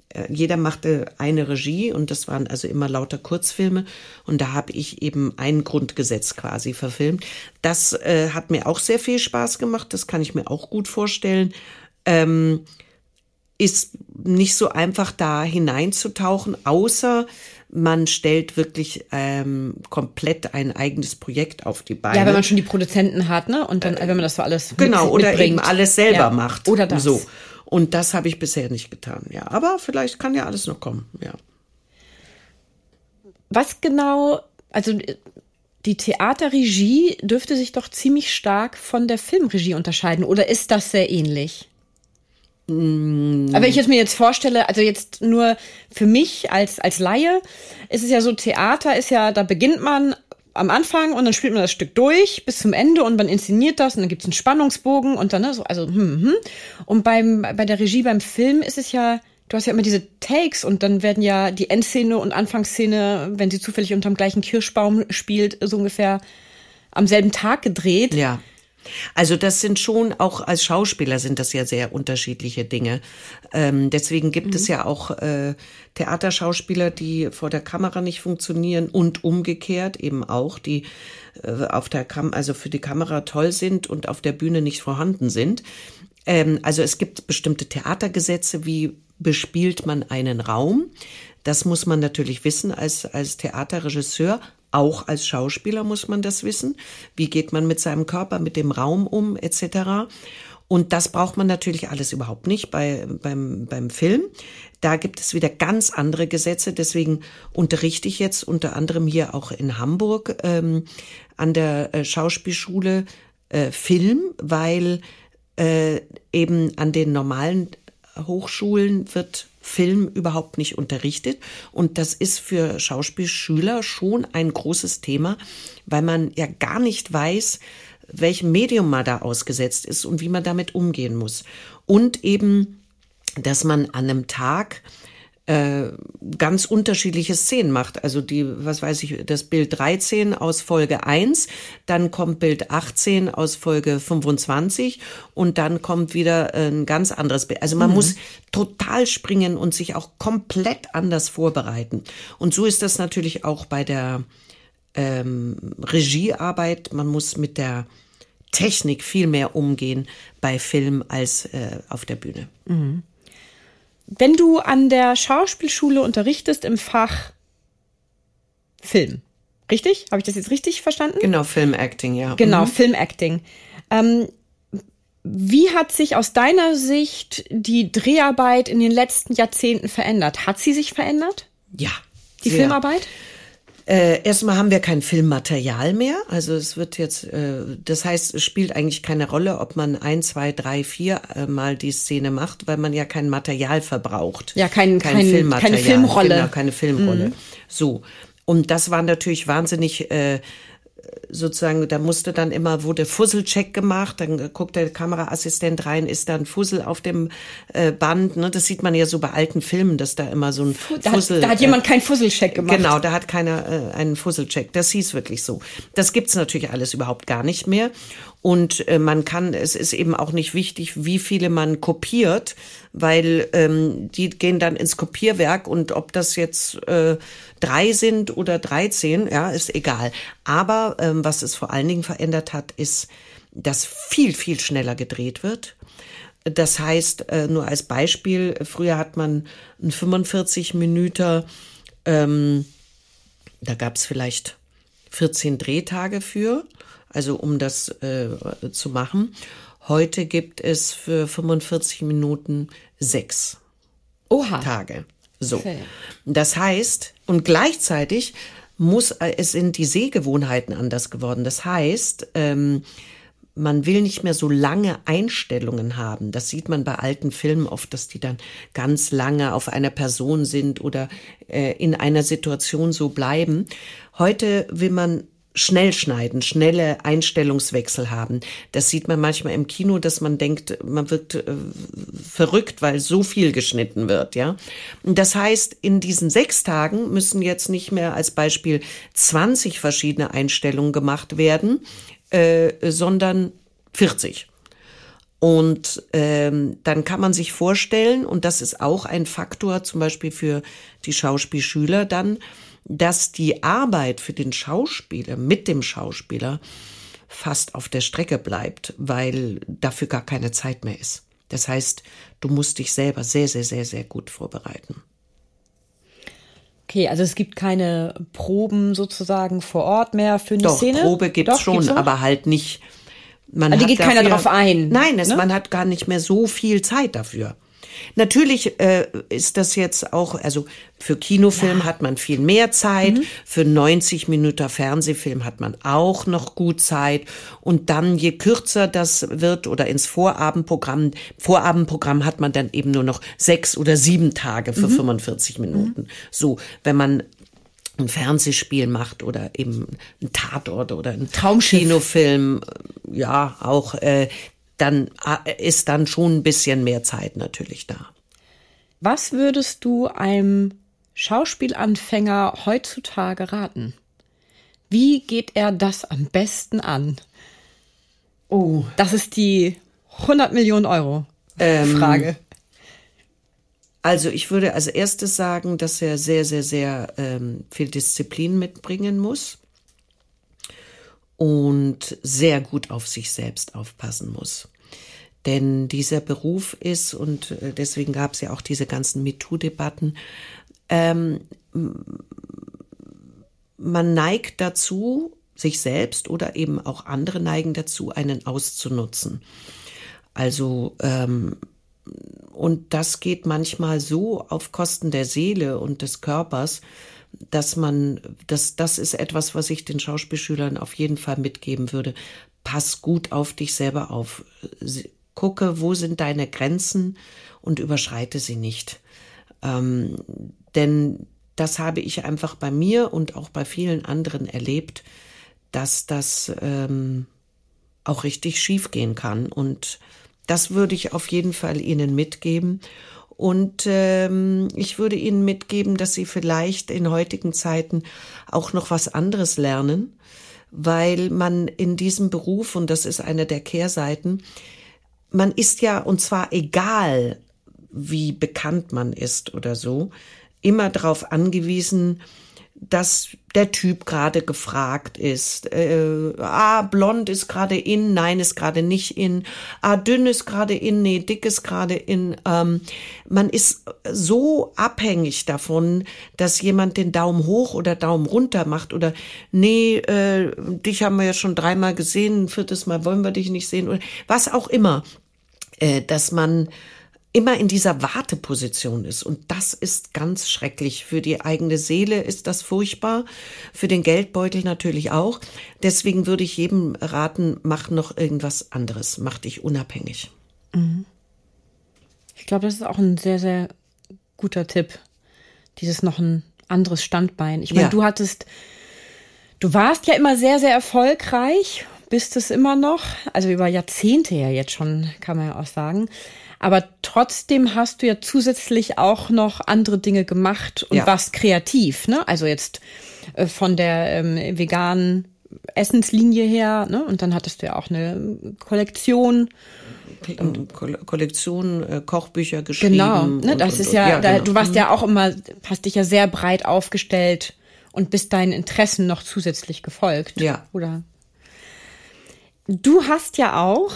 äh, jeder machte eine Regie und das waren also immer lauter Kurzfilme und da habe ich eben ein Grundgesetz quasi verfilmt. Das äh, hat mir auch sehr viel Spaß gemacht, das kann ich mir auch gut vorstellen. Ähm, ist nicht so einfach da hineinzutauchen, außer man stellt wirklich ähm, komplett ein eigenes Projekt auf die Beine. Ja, wenn man schon die Produzenten hat, ne? Und dann, wenn man das so alles mit, genau oder mitbringt. eben alles selber Ja. macht. Oder das. So. Und das habe ich bisher nicht getan. Ja, aber vielleicht kann ja alles noch kommen. Ja. Was genau, also die Theaterregie dürfte sich doch ziemlich stark von der Filmregie unterscheiden. Oder ist das sehr ähnlich? Mm. Aber wenn ich es mir jetzt vorstelle, also jetzt nur für mich als, als Laie, ist es ja so, Theater ist ja, da beginnt man am Anfang und dann spielt man das Stück durch bis zum Ende und man inszeniert das und dann gibt es einen Spannungsbogen und dann, ne, so, also, hm, hm. Und beim, bei der Regie beim Film ist es ja, du hast ja immer diese Takes und dann werden ja die Endszene und Anfangsszene, wenn sie zufällig unterm gleichen Kirschbaum spielt, so ungefähr am selben Tag gedreht. Ja. Also das sind schon auch als Schauspieler sind das ja sehr unterschiedliche Dinge. Ähm, deswegen gibt mhm. es ja auch äh, Theaterschauspieler, die vor der Kamera nicht funktionieren und umgekehrt eben auch, die äh, auf der Kam also für die Kamera toll sind und auf der Bühne nicht vorhanden sind. Ähm, also es gibt bestimmte Theatergesetze, wie bespielt man einen Raum. Das muss man natürlich wissen als, als Theaterregisseur. Auch als Schauspieler muss man das wissen. Wie geht man mit seinem Körper, mit dem Raum um, etc. Und das braucht man natürlich alles überhaupt nicht bei, beim, beim Film. Da gibt es wieder ganz andere Gesetze. Deswegen unterrichte ich jetzt unter anderem hier auch in Hamburg ähm, an der äh, Schauspielschule äh, Film, weil äh, eben an den normalen Hochschulen wird Film überhaupt nicht unterrichtet. Und das ist für Schauspielschüler schon ein großes Thema, weil man ja gar nicht weiß, welchem Medium man da ausgesetzt ist und wie man damit umgehen muss. Und eben, dass man an einem Tag äh, ganz unterschiedliche Szenen macht. Also die, was weiß ich, das Bild 13 aus Folge 1, dann kommt Bild 18 aus Folge 25 und dann kommt wieder ein ganz anderes Bild. Also man mhm. muss total springen und sich auch komplett anders vorbereiten. Und so ist das natürlich auch bei der ähm, Regiearbeit. Man muss mit der Technik viel mehr umgehen bei Film als äh, auf der Bühne. Mhm wenn du an der Schauspielschule unterrichtest im Fach Film, richtig? Habe ich das jetzt richtig verstanden? Genau, Filmacting, ja. Genau, mhm. Filmacting. Ähm, wie hat sich aus deiner Sicht die Dreharbeit in den letzten Jahrzehnten verändert? Hat sie sich verändert? Ja. Die sehr. Filmarbeit? Äh, erstmal haben wir kein Filmmaterial mehr. Also es wird jetzt, äh, das heißt, es spielt eigentlich keine Rolle, ob man ein, zwei, drei, vier äh, Mal die Szene macht, weil man ja kein Material verbraucht. Ja, kein, kein, kein Filmmaterial. Keine Filmrolle. Genau, keine Filmrolle. Mhm. So. Und das war natürlich wahnsinnig äh, sozusagen, da musste dann immer, wurde Fusselcheck gemacht, dann guckt der Kameraassistent rein, ist da ein Fussel auf dem äh, Band, ne? Das sieht man ja so bei alten Filmen, dass da immer so ein da Fussel. Hat, da hat jemand äh, keinen Fusselcheck gemacht. Genau, da hat keiner äh, einen Fusselcheck. Das hieß wirklich so. Das gibt's natürlich alles überhaupt gar nicht mehr. Und äh, man kann, es ist eben auch nicht wichtig, wie viele man kopiert, weil ähm, die gehen dann ins Kopierwerk und ob das jetzt äh, drei sind oder dreizehn, ja, ist egal. Aber ähm, was es vor allen Dingen verändert hat, ist, dass viel, viel schneller gedreht wird. Das heißt, äh, nur als Beispiel, früher hat man einen 45 Minuten, ähm, da gab es vielleicht 14 Drehtage für also um das äh, zu machen. Heute gibt es für 45 Minuten sechs Oha. Tage. So. Okay. Das heißt, und gleichzeitig muss, äh, es sind die Sehgewohnheiten anders geworden. Das heißt, ähm, man will nicht mehr so lange Einstellungen haben. Das sieht man bei alten Filmen oft, dass die dann ganz lange auf einer Person sind oder äh, in einer Situation so bleiben. Heute will man schnell schneiden, schnelle Einstellungswechsel haben. Das sieht man manchmal im Kino, dass man denkt, man wird äh, verrückt, weil so viel geschnitten wird, ja. Das heißt, in diesen sechs Tagen müssen jetzt nicht mehr als Beispiel 20 verschiedene Einstellungen gemacht werden, äh, sondern 40. Und ähm, dann kann man sich vorstellen, und das ist auch ein Faktor zum Beispiel für die Schauspielschüler dann, dass die Arbeit für den Schauspieler, mit dem Schauspieler, fast auf der Strecke bleibt, weil dafür gar keine Zeit mehr ist. Das heißt, du musst dich selber sehr, sehr, sehr, sehr gut vorbereiten. Okay, also es gibt keine Proben sozusagen vor Ort mehr für eine Doch, Szene? Probe gibt's Doch, schon, gibt's aber halt nicht. Man also geht dafür, keiner drauf ein. Nein, es, ne? man hat gar nicht mehr so viel Zeit dafür. Natürlich äh, ist das jetzt auch, also für Kinofilm ja. hat man viel mehr Zeit, mhm. für 90 Minuten Fernsehfilm hat man auch noch gut Zeit und dann je kürzer das wird oder ins Vorabendprogramm, Vorabendprogramm hat man dann eben nur noch sechs oder sieben Tage für mhm. 45 Minuten. Mhm. So, wenn man ein Fernsehspiel macht oder eben ein Tatort oder ein Traumkinofilm, ja, auch, äh, dann äh, ist dann schon ein bisschen mehr Zeit natürlich da. Was würdest du einem Schauspielanfänger heutzutage raten? Wie geht er das am besten an? Oh. Das ist die 100 Millionen Euro Ähm, Frage. Also ich würde als erstes sagen, dass er sehr, sehr, sehr ähm, viel Disziplin mitbringen muss und sehr gut auf sich selbst aufpassen muss. Denn dieser Beruf ist, und äh, deswegen gab es ja auch diese ganzen MeToo-Debatten, ähm, man neigt dazu, sich selbst oder eben auch andere neigen dazu, einen auszunutzen. Also ähm, und das geht manchmal so auf Kosten der Seele und des Körpers, dass man, das, das ist etwas, was ich den Schauspielschülern auf jeden Fall mitgeben würde. Pass gut auf dich selber auf. Gucke, wo sind deine Grenzen und überschreite sie nicht. Ähm, denn das habe ich einfach bei mir und auch bei vielen anderen erlebt, dass das ähm, auch richtig schief gehen kann. Und das würde ich auf jeden Fall Ihnen mitgeben. Und ähm, ich würde Ihnen mitgeben, dass Sie vielleicht in heutigen Zeiten auch noch was anderes lernen, weil man in diesem Beruf, und das ist eine der Kehrseiten, man ist ja, und zwar egal, wie bekannt man ist oder so, immer darauf angewiesen, dass der Typ gerade gefragt ist. Äh, ah, blond ist gerade in, nein, ist gerade nicht in. Ah, dünn ist gerade in, nee, dick ist gerade in. Ähm, man ist so abhängig davon, dass jemand den Daumen hoch oder Daumen runter macht oder nee, äh, dich haben wir ja schon dreimal gesehen, ein viertes Mal wollen wir dich nicht sehen oder was auch immer, äh, dass man immer in dieser Warteposition ist. Und das ist ganz schrecklich. Für die eigene Seele ist das furchtbar, für den Geldbeutel natürlich auch. Deswegen würde ich jedem raten, mach noch irgendwas anderes, mach dich unabhängig. Ich glaube, das ist auch ein sehr, sehr guter Tipp. Dieses noch ein anderes Standbein. Ich meine, Ja. du hattest, du warst ja immer sehr, sehr erfolgreich, bist es immer noch. Also über Jahrzehnte ja jetzt schon, kann man ja auch sagen. Aber trotzdem hast du ja zusätzlich auch noch andere Dinge gemacht und Ja. warst kreativ, ne? Also jetzt äh, von der ähm, veganen Essenslinie her, ne? Und dann hattest du ja auch eine Kollektion. Ko Kollektion, äh, Kochbücher geschrieben. Genau, ne, und- das und- ist und- ja, da, genau. du warst ja auch immer, hast dich ja sehr breit aufgestellt und bist deinen Interessen noch zusätzlich gefolgt. Ja. Oder? Du hast ja auch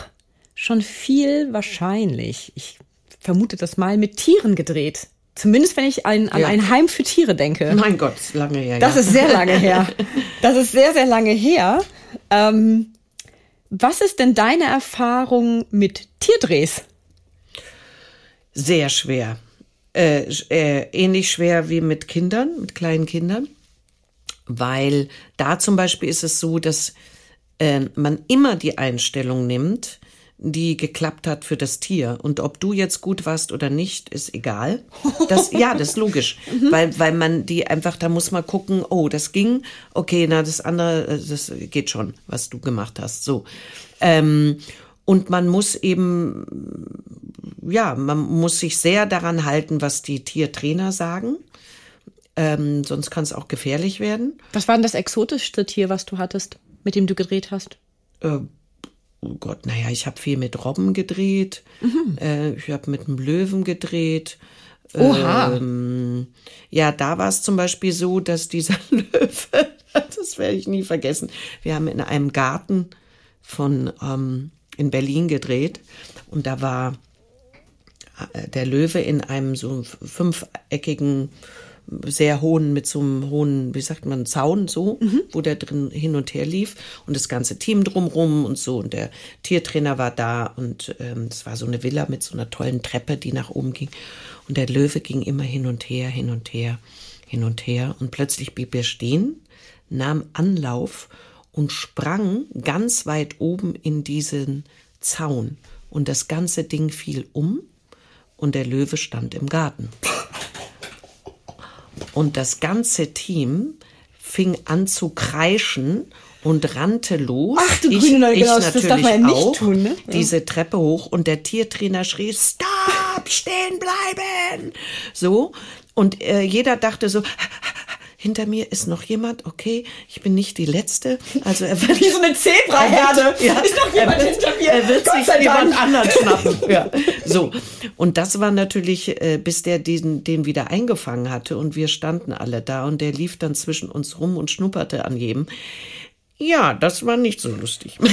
schon viel wahrscheinlich, ich vermute das mal, mit Tieren gedreht. Zumindest wenn ich an, an Ja. ein Heim für Tiere denke. Mein Gott, lange her. Das ja. ist sehr lange her. Das ist sehr, sehr lange her. Ähm, was ist denn deine Erfahrung mit Tierdrehs? Sehr schwer. Äh, äh, ähnlich schwer wie mit Kindern, mit kleinen Kindern. Weil da zum Beispiel ist es so, dass äh, man immer die Einstellung nimmt, die geklappt hat für das Tier. Und ob du jetzt gut warst oder nicht, ist egal. Das, ja, das ist logisch. Weil, weil man die einfach, da muss man gucken, oh, das ging, okay, na, das andere, äh, das geht schon, was du gemacht hast. So. Ähm, und man muss eben ja, man muss sich sehr daran halten, was die Tiertrainer sagen. Ähm, sonst kann es auch gefährlich werden. Was war denn das exotischste Tier, was du hattest, mit dem du gedreht hast? Äh, oh Gott, naja, ich habe viel mit Robben gedreht. Äh, ich habe mit einem Löwen gedreht. Oha. Ähm, ja, da war es zum Beispiel so, dass dieser Löwe, das werde ich nie vergessen, wir haben in einem Garten von ähm, in Berlin gedreht und da war äh, der Löwe in einem so fünfeckigen, sehr hohen, mit so einem hohen, wie sagt man, Zaun so, wo der drin hin und her lief und das ganze Team drumrum und so. Und der Tiertrainer war da und ähm, es war so eine Villa mit so einer tollen Treppe, die nach oben ging. Und der Löwe ging immer hin und her, hin und her, hin und her. Und plötzlich blieb er stehen, nahm Anlauf und sprang ganz weit oben in diesen Zaun. Und das ganze Ding fiel um und der Löwe stand im Garten. Und das ganze Team fing an zu kreischen und rannte los. Ach du ich, grüne ich genau, das darf man ja nicht auch, tun, ne? Ja. Diese Treppe hoch und der Tiertrainer schrie, Stopp, stehen bleiben. So. Und äh, jeder dachte so, hinter mir ist noch jemand, okay, ich bin nicht die Letzte. Also er wird Wie so eine Zebraherde. Ja, Ist noch jemand er wird, hinter mir? Er wird Gott sich jemand anderen schnappen. Ja, so. Und das war natürlich, äh, bis der diesen, den wieder eingefangen hatte und wir standen alle da und der lief dann zwischen uns rum und schnupperte an jedem. Ja, das war nicht so lustig.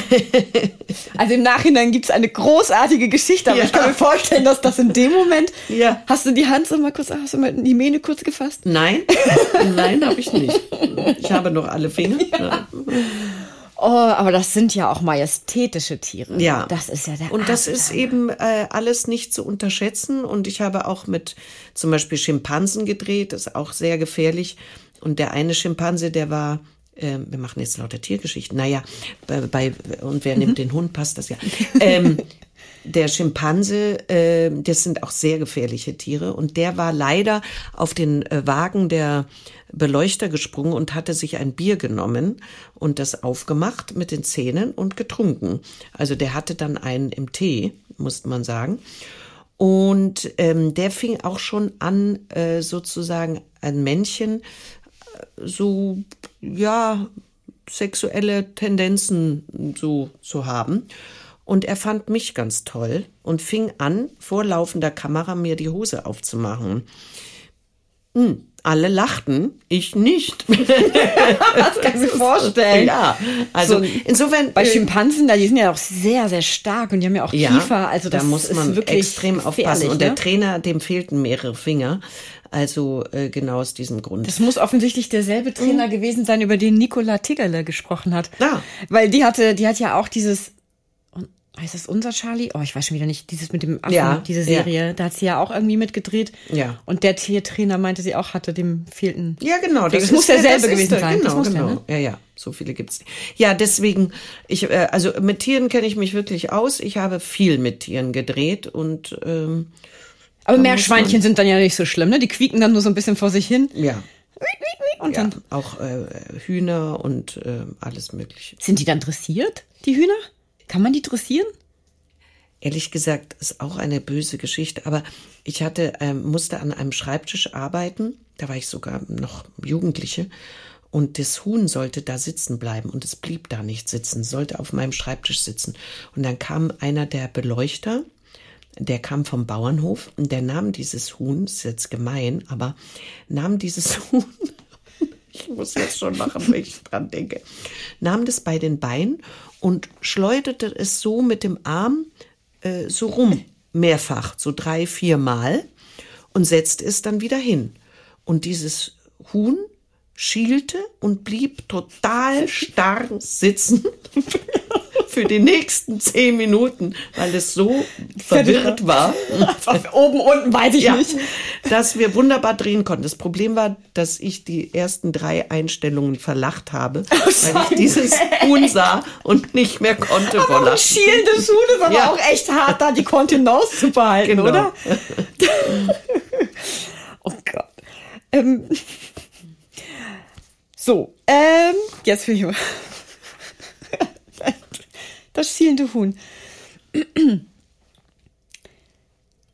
Also im Nachhinein gibt es eine großartige Geschichte, aber Ja. ich kann mir vorstellen, dass das in dem Moment. Ja. Hast du die Hand so mal kurz, hast du mal die Mähne kurz gefasst? Nein, nein, habe ich nicht. Ich habe noch alle Finger. Ja. Oh, aber das sind ja auch majestätische Tiere. Ja. Das ist ja der Und das Abgang. ist eben äh, alles nicht zu unterschätzen. Und ich habe auch mit zum Beispiel Schimpansen gedreht, das ist auch sehr gefährlich. Und der eine Schimpanse, der war, äh, wir machen jetzt lauter Tiergeschichten, naja, bei, bei und wer nimmt den Hund, passt das ja. Ähm, der Schimpanse, äh, das sind auch sehr gefährliche Tiere. Und der war leider auf den äh, Wagen der Beleuchter gesprungen und hatte sich ein Bier genommen und das aufgemacht mit den Zähnen und getrunken. Also der hatte dann einen im Tee, muss man sagen. Und ähm, der fing auch schon an, äh, sozusagen ein Männchen so, ja, sexuelle Tendenzen so zu haben. Und er fand mich ganz toll und fing an, vor laufender Kamera mir die Hose aufzumachen. Hm, alle lachten, ich nicht. Das kann ich mir vorstellen. ja, also So, insofern. Bei äh, Schimpansen, da, die sind ja auch sehr, sehr stark und die haben ja auch Kiefer. Also da muss man wirklich extrem aufpassen. Und der ne? Trainer, dem fehlten mehrere Finger. Also äh, genau aus diesem Grund. Das muss offensichtlich derselbe Trainer gewesen sein, über den Nicola Tiggerle gesprochen hat. Ja. Weil die hatte, die hat ja auch dieses, heißt das unser Charlie? Oh, ich weiß schon wieder nicht, dieses mit dem Affen, Ja, diese Serie. Da hat sie ja auch irgendwie mitgedreht. Ja. Und der Tiertrainer meinte sie auch hatte, dem fehlten. Ja, genau. Das muss derselbe das gewesen der, sein. Das Genau, muss der, genau. ne? Ja, ja. So viele gibt's. Ja, deswegen, ich, äh, also mit Tieren kenne ich mich wirklich aus. Ich habe viel mit Tieren gedreht und ähm, Aber Meerschweinchen sind dann ja nicht so schlimm, ne? Die quieken dann nur so ein bisschen vor sich hin. ja. Und ja dann auch äh, Hühner und äh, alles Mögliche. sind die dann dressiert, die Hühner? Kann man die dressieren? Ehrlich gesagt, ist auch eine böse Geschichte, aber ich hatte, ähm, musste an einem Schreibtisch arbeiten, da war ich sogar noch Jugendliche, und das Huhn sollte da sitzen bleiben und es blieb da nicht sitzen, sollte auf meinem Schreibtisch sitzen. Und dann kam einer der Beleuchter, der kam vom Bauernhof und der nahm dieses Huhn, ist jetzt gemein, aber nahm dieses Huhn, ich muss jetzt schon lachen, wenn ich dran denke, nahm das bei den Beinen und schleuderte es so mit dem Arm äh, so rum, mehrfach, so drei, vier Mal und setzte es dann wieder hin. Und dieses Huhn schielte und blieb total starr sitzen für die nächsten zehn Minuten, weil es so verwirrt war, Oben, unten, weiß ich ja, nicht. dass wir wunderbar drehen konnten. Das Problem war, dass ich die ersten drei Einstellungen verlacht habe, weil ich dieses Huhn sah und nicht mehr konnte Aber ein Lachen. schielendes Huhn ist aber Ja. auch echt hart, da die Kontenance zu behalten, Genau. oder? oh Gott. Ähm. So, ähm, jetzt will ich mal. Das schielende Huhn.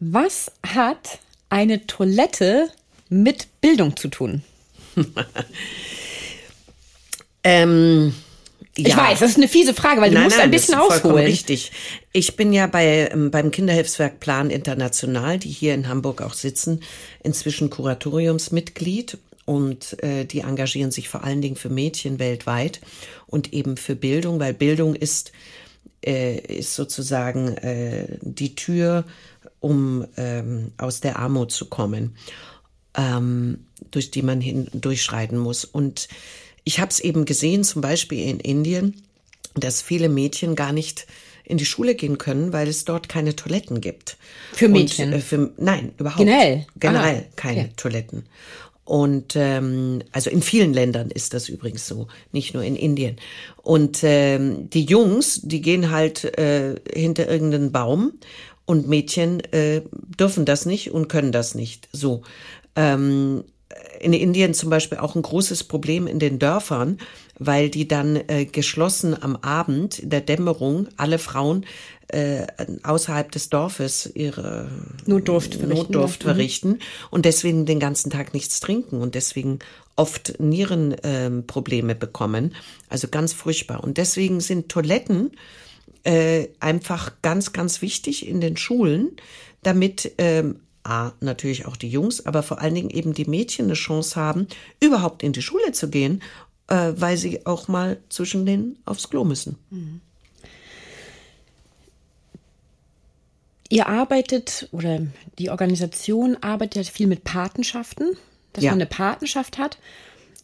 Was hat eine Toilette mit Bildung zu tun? Ähm, Ich ja. weiß, das ist eine fiese Frage, weil du musst ein bisschen das ist ausholen. Richtig. Ich bin ja bei, ähm, beim Kinderhilfswerk Plan International, die hier in Hamburg auch sitzen, inzwischen Kuratoriumsmitglied und äh, die engagieren sich vor allen Dingen für Mädchen weltweit und eben für Bildung, weil Bildung ist, äh, ist sozusagen äh, die Tür, um ähm, aus der Armut zu kommen ähm, durch die man hin durchschreiten muss. Und ich habe es eben gesehen, zum Beispiel in Indien, dass viele Mädchen gar nicht in die Schule gehen können, weil es dort keine Toiletten gibt. Für Mädchen? Und, äh, für, nein, überhaupt. Generell? Generell Ah, keine okay. Toiletten. Und ähm, also in vielen Ländern ist das übrigens so, nicht nur in Indien. Und ähm, die Jungs, die gehen halt äh, hinter irgendeinen Baum und Mädchen äh, dürfen das nicht und können das nicht. So. Ähm, in Indien zum Beispiel auch ein großes Problem in den Dörfern, weil die dann äh, geschlossen am Abend in der Dämmerung alle Frauen äh, außerhalb des Dorfes ihre Notdurft verrichten. Notdurft. Mhm. verrichten und deswegen den ganzen Tag nichts trinken und deswegen oft Nierenprobleme bekommen. Also ganz furchtbar. Und deswegen sind Toiletten äh, einfach ganz, ganz wichtig in den Schulen, damit ähm, A, natürlich auch die Jungs, aber vor allen Dingen eben die Mädchen eine Chance haben, überhaupt in die Schule zu gehen, äh, weil sie auch mal zwischen denen aufs Klo müssen. Ihr arbeitet oder die Organisation arbeitet viel mit Patenschaften, dass Ja. man eine Patenschaft hat.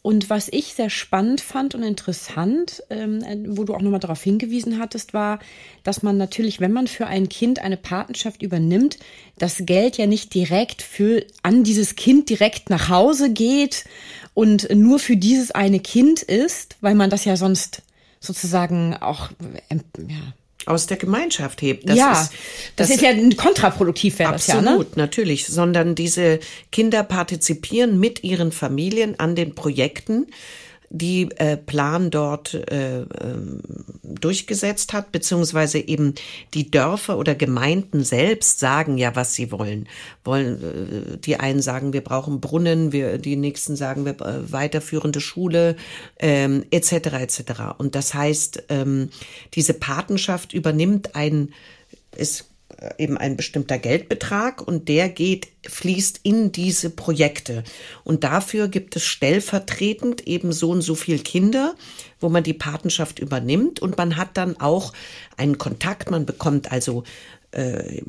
Und was ich sehr spannend fand und interessant, ähm, wo du auch nochmal darauf hingewiesen hattest, war, dass man natürlich, wenn man für ein Kind eine Patenschaft übernimmt, das Geld ja nicht direkt für an dieses Kind direkt nach Hause geht und nur für dieses eine Kind ist, weil man das ja sonst sozusagen auch ähm, ja, Aus der Gemeinschaft hebt. ja, das, ist ja kontraproduktiv, wäre das ja, ne? Absolut, natürlich. Sondern diese Kinder partizipieren mit ihren Familien an den Projekten, die äh, Plan dort äh, ähm, durchgesetzt hat, beziehungsweise eben die Dörfer oder Gemeinden selbst sagen ja, was sie wollen. Wollen äh, die einen sagen, wir brauchen Brunnen, wir die nächsten sagen, wir äh, weiterführende Schule ähm, etc. etc. Und das heißt, ähm, diese Patenschaft übernimmt ein ist eben ein bestimmter Geldbetrag und der geht, fließt in diese Projekte. Und dafür gibt es stellvertretend eben so und so viel Kinder, wo man die Patenschaft übernimmt und man hat dann auch einen Kontakt, man bekommt also äh,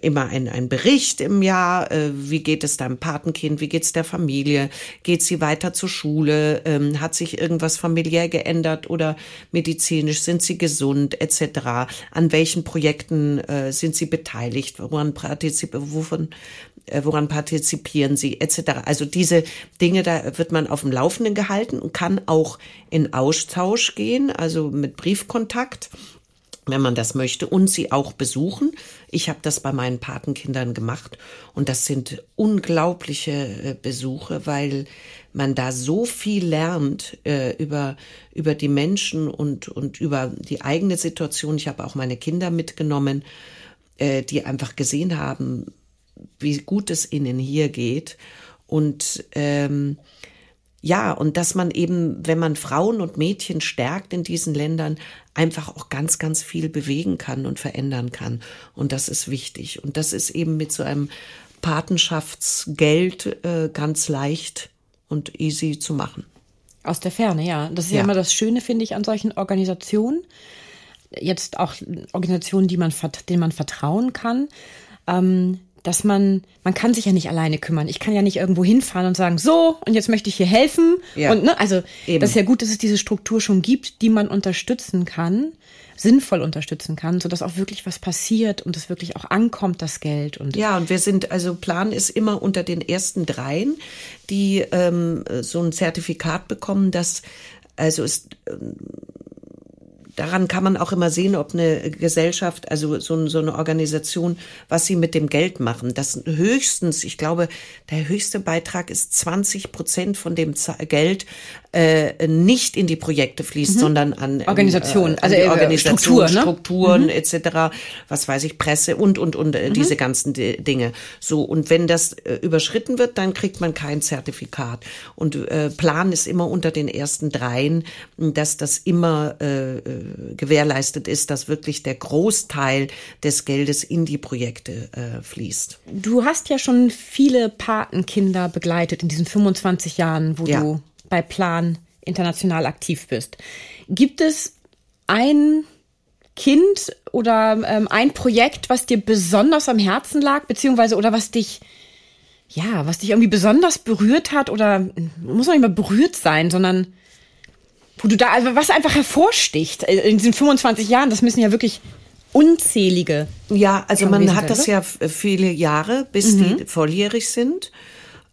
immer ein, ein Bericht im Jahr, äh, wie geht es deinem Patenkind, wie geht es der Familie, geht sie weiter zur Schule, ähm, hat sich irgendwas familiär geändert oder medizinisch, sind sie gesund, etc. An welchen Projekten äh, sind sie beteiligt, woran, partizip wovon, äh, woran partizipieren sie, etc. Also diese Dinge, da wird man auf dem Laufenden gehalten und kann auch in Austausch gehen, also mit Briefkontakt wenn man das möchte und sie auch besuchen. Ich habe das bei meinen Patenkindern gemacht und das sind unglaubliche äh, Besuche, weil man da so viel lernt äh, über über die Menschen und und über die eigene Situation. Ich habe auch meine Kinder mitgenommen, äh, die einfach gesehen haben, wie gut es ihnen hier geht und ähm, ja, und dass man eben, wenn man Frauen und Mädchen stärkt in diesen Ländern, einfach auch ganz, ganz viel bewegen kann und verändern kann. Und das ist wichtig. Und das ist eben mit so einem Patenschaftsgeld äh, ganz leicht und easy zu machen. Aus der Ferne, ja. Das ist ja, Ja. immer das Schöne, finde ich, an solchen Organisationen. Jetzt auch Organisationen, die man, denen man vertrauen kann. Ähm, dass man, man kann sich ja nicht alleine kümmern. Ich kann ja nicht irgendwo hinfahren und sagen, so, und jetzt möchte ich hier helfen. Ja. Und ne, also Eben. das ist ja gut, dass es diese Struktur schon gibt, die man unterstützen kann, sinnvoll unterstützen kann, sodass auch wirklich was passiert und es wirklich auch ankommt, das Geld. Und Ja, und wir sind, also Plan ist immer unter den ersten dreien, die ähm, so ein Zertifikat bekommen, dass, also ist, ähm, daran kann man auch immer sehen, ob eine Gesellschaft, also so, so eine Organisation, was sie mit dem Geld machen. Das höchstens, ich glaube, der höchste Beitrag ist 20 Prozent von dem Geld äh, nicht in die Projekte fließt, sondern an ähm, Organisation, äh, also, äh, Organisation, Struktur, ne? Strukturen etc., was weiß ich, Presse und, und, und, äh, diese ganzen Di- Dinge. So, und wenn das äh, überschritten wird, dann kriegt man kein Zertifikat. Und äh, Plan ist immer unter den ersten dreien, dass das immer äh, gewährleistet ist, dass wirklich der Großteil des Geldes in die Projekte äh, fließt. Du hast ja schon viele Patenkinder begleitet in diesen 25 Jahren, wo Ja. du bei Plan international aktiv bist. Gibt es ein Kind oder ähm, ein Projekt, was dir besonders am Herzen lag, beziehungsweise oder was dich ja, was dich irgendwie besonders berührt hat oder muss noch nicht mal berührt sein, sondern wo du da, also was einfach hervorsticht äh, in diesen 25 Jahren, das müssen ja wirklich unzählige. Ja, also man hat das ja viele Jahre, bis die volljährig sind.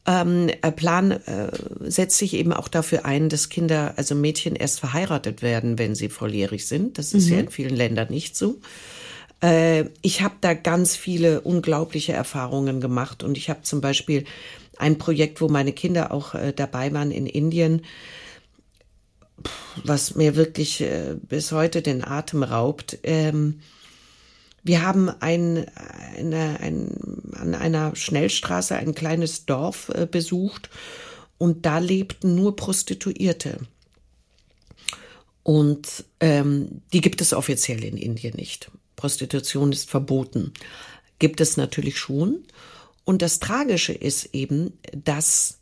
Ähm, äh, Plan äh, setzt sich eben auch dafür ein, dass Kinder, also Mädchen, erst verheiratet werden, wenn sie volljährig sind. Das ist ja in vielen Ländern nicht so. Äh, ich habe da ganz viele unglaubliche Erfahrungen gemacht und ich habe zum Beispiel ein Projekt, wo meine Kinder auch äh, dabei waren in Indien, was mir wirklich äh, bis heute den Atem raubt. Ähm, wir haben ein, eine, ein, an einer Schnellstraße ein kleines Dorf äh, besucht und da lebten nur Prostituierte. Und ähm, die gibt es offiziell in Indien nicht. Prostitution ist verboten. Gibt es natürlich schon. Und das Tragische ist eben, dass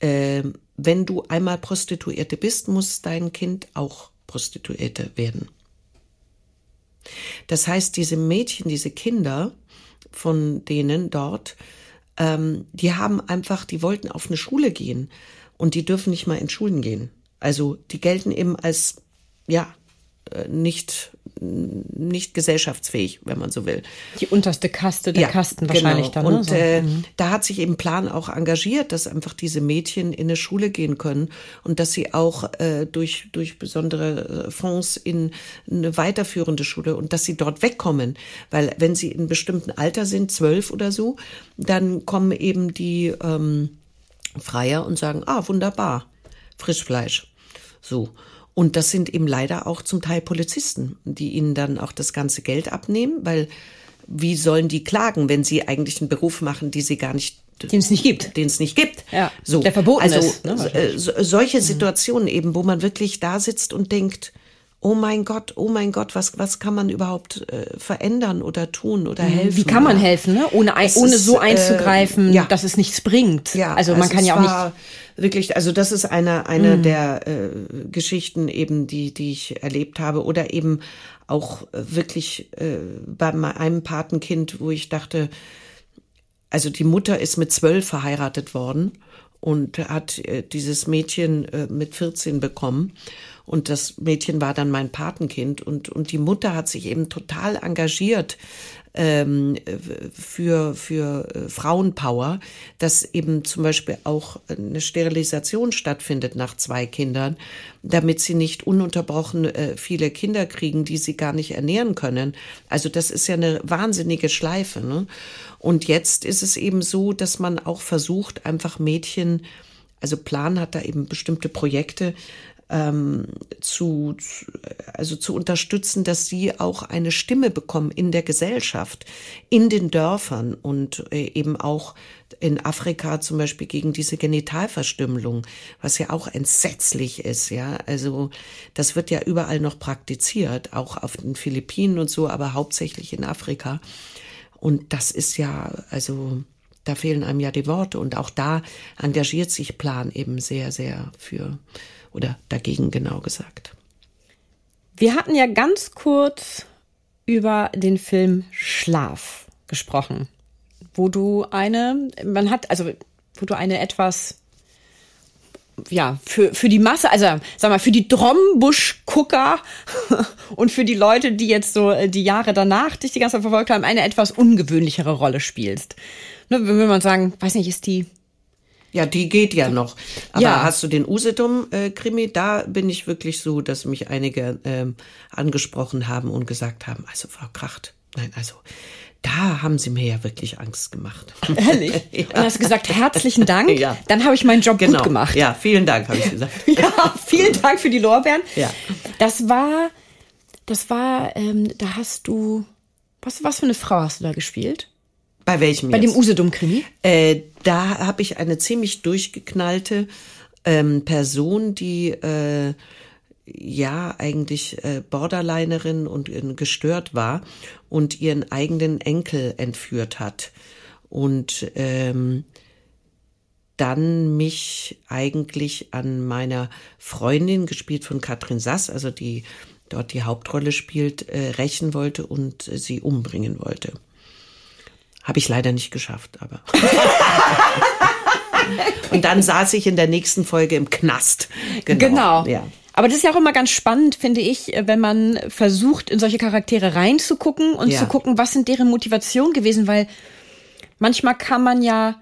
äh, wenn du einmal Prostituierte bist, muss dein Kind auch Prostituierte werden. Das heißt, diese Mädchen, diese Kinder von denen dort, ähm, die haben einfach, die wollten auf eine Schule gehen und die dürfen nicht mal in Schulen gehen. Also die gelten eben als, ja, nicht nicht gesellschaftsfähig, wenn man so will. Die unterste Kaste der ja, Kasten wahrscheinlich genau. dann. Ne? Und äh, mhm. da hat sich eben Plan auch engagiert, dass einfach diese Mädchen in eine Schule gehen können und dass sie auch äh, durch, durch besondere äh, Fonds in eine weiterführende Schule und dass sie dort wegkommen. Weil wenn sie in einem bestimmten Alter sind, zwölf oder so, dann kommen eben die ähm, Freier und sagen, ah, wunderbar, Frischfleisch. So. Und das sind eben leider auch zum Teil Polizisten, die ihnen dann auch das ganze Geld abnehmen, weil wie sollen die klagen, wenn sie eigentlich einen Beruf machen, die sie gar nicht den es nicht gibt. Den es nicht gibt. Ja, so. Der verboten also, ist. Ne, äh, so, solche Situationen eben, wo man wirklich da sitzt und denkt, oh mein Gott, oh mein Gott, was, was kann man überhaupt äh, verändern oder tun oder mhm. helfen? Wie kann man helfen, ne? ohne, ein, ohne so einzugreifen, äh, ja. dass es nichts bringt? Ja, also man also kann ja auch nicht wirklich, also das ist eine eine mhm. der äh, Geschichten eben, die die ich erlebt habe oder eben auch wirklich äh, bei einem Patenkind, wo ich dachte, also die Mutter ist mit zwölf verheiratet worden und hat äh, dieses Mädchen äh, mit 14 bekommen. Und das Mädchen war dann mein Patenkind und, und die Mutter hat sich eben total engagiert ähm, für, für äh, Frauenpower, dass eben zum Beispiel auch eine Sterilisation stattfindet nach zwei Kindern, damit sie nicht ununterbrochen äh, viele Kinder kriegen, die sie gar nicht ernähren können. Also das ist ja eine wahnsinnige Schleife. Ne? Und jetzt ist es eben so, dass man auch versucht, einfach Mädchen also Plan hat da eben bestimmte Projekte, ähm, zu, also zu unterstützen, dass sie auch eine Stimme bekommen in der Gesellschaft, in den Dörfern und äh, eben auch in Afrika zum Beispiel gegen diese Genitalverstümmelung, was ja auch entsetzlich ist, ja. Also das wird ja überall noch praktiziert, auch auf den Philippinen und so, aber hauptsächlich in Afrika. Und das ist ja, also da fehlen einem ja die Worte. Und auch da engagiert sich Plan eben sehr, sehr für oder dagegen genau gesagt. Wir hatten ja ganz kurz über den Film Schlaf gesprochen, wo du eine, man hat, also wo du eine etwas ja, für, für die Masse, also sag mal, für die Drombusch-Gucker und für die Leute, die jetzt so äh, die Jahre danach dich die ganze Zeit verfolgt haben, eine etwas ungewöhnlichere Rolle spielst. Ne, wenn man sagen, weiß nicht, ist die ja, die geht ja noch. Aber ja. hast du den Usedom-Krimi? Da bin ich wirklich so, dass mich einige ähm, angesprochen haben und gesagt haben, also Frau Kracht, nein, also da haben sie mir ja wirklich Angst gemacht. Ehrlich? ja. Und hast gesagt, herzlichen Dank. Ja. Dann habe ich meinen Job genau. gut gemacht. Ja, vielen Dank, habe ich gesagt. ja, vielen Dank für die Lorbeeren. Ja. Das war, das war, ähm, da hast du, was, was für eine Frau hast du da gespielt? Bei welchem Bei jetzt? dem Usedom-Krimi? Äh, da habe ich eine ziemlich durchgeknallte ähm, Person, die äh, ja eigentlich äh, Borderlinerin und äh, gestört war und ihren eigenen Enkel entführt hat. Und ähm, dann mich eigentlich an meiner Freundin, gespielt von Katrin Sass, also die dort die Hauptrolle spielt, äh, rächen wollte und äh, sie umbringen wollte. Habe ich leider nicht geschafft, aber. Und dann saß ich in der nächsten Folge im Knast. Genau. genau. Ja. Aber das ist ja auch immer ganz spannend, finde ich, wenn man versucht, in solche Charaktere reinzugucken und ja. zu gucken, was sind deren Motivation gewesen, weil manchmal kann man ja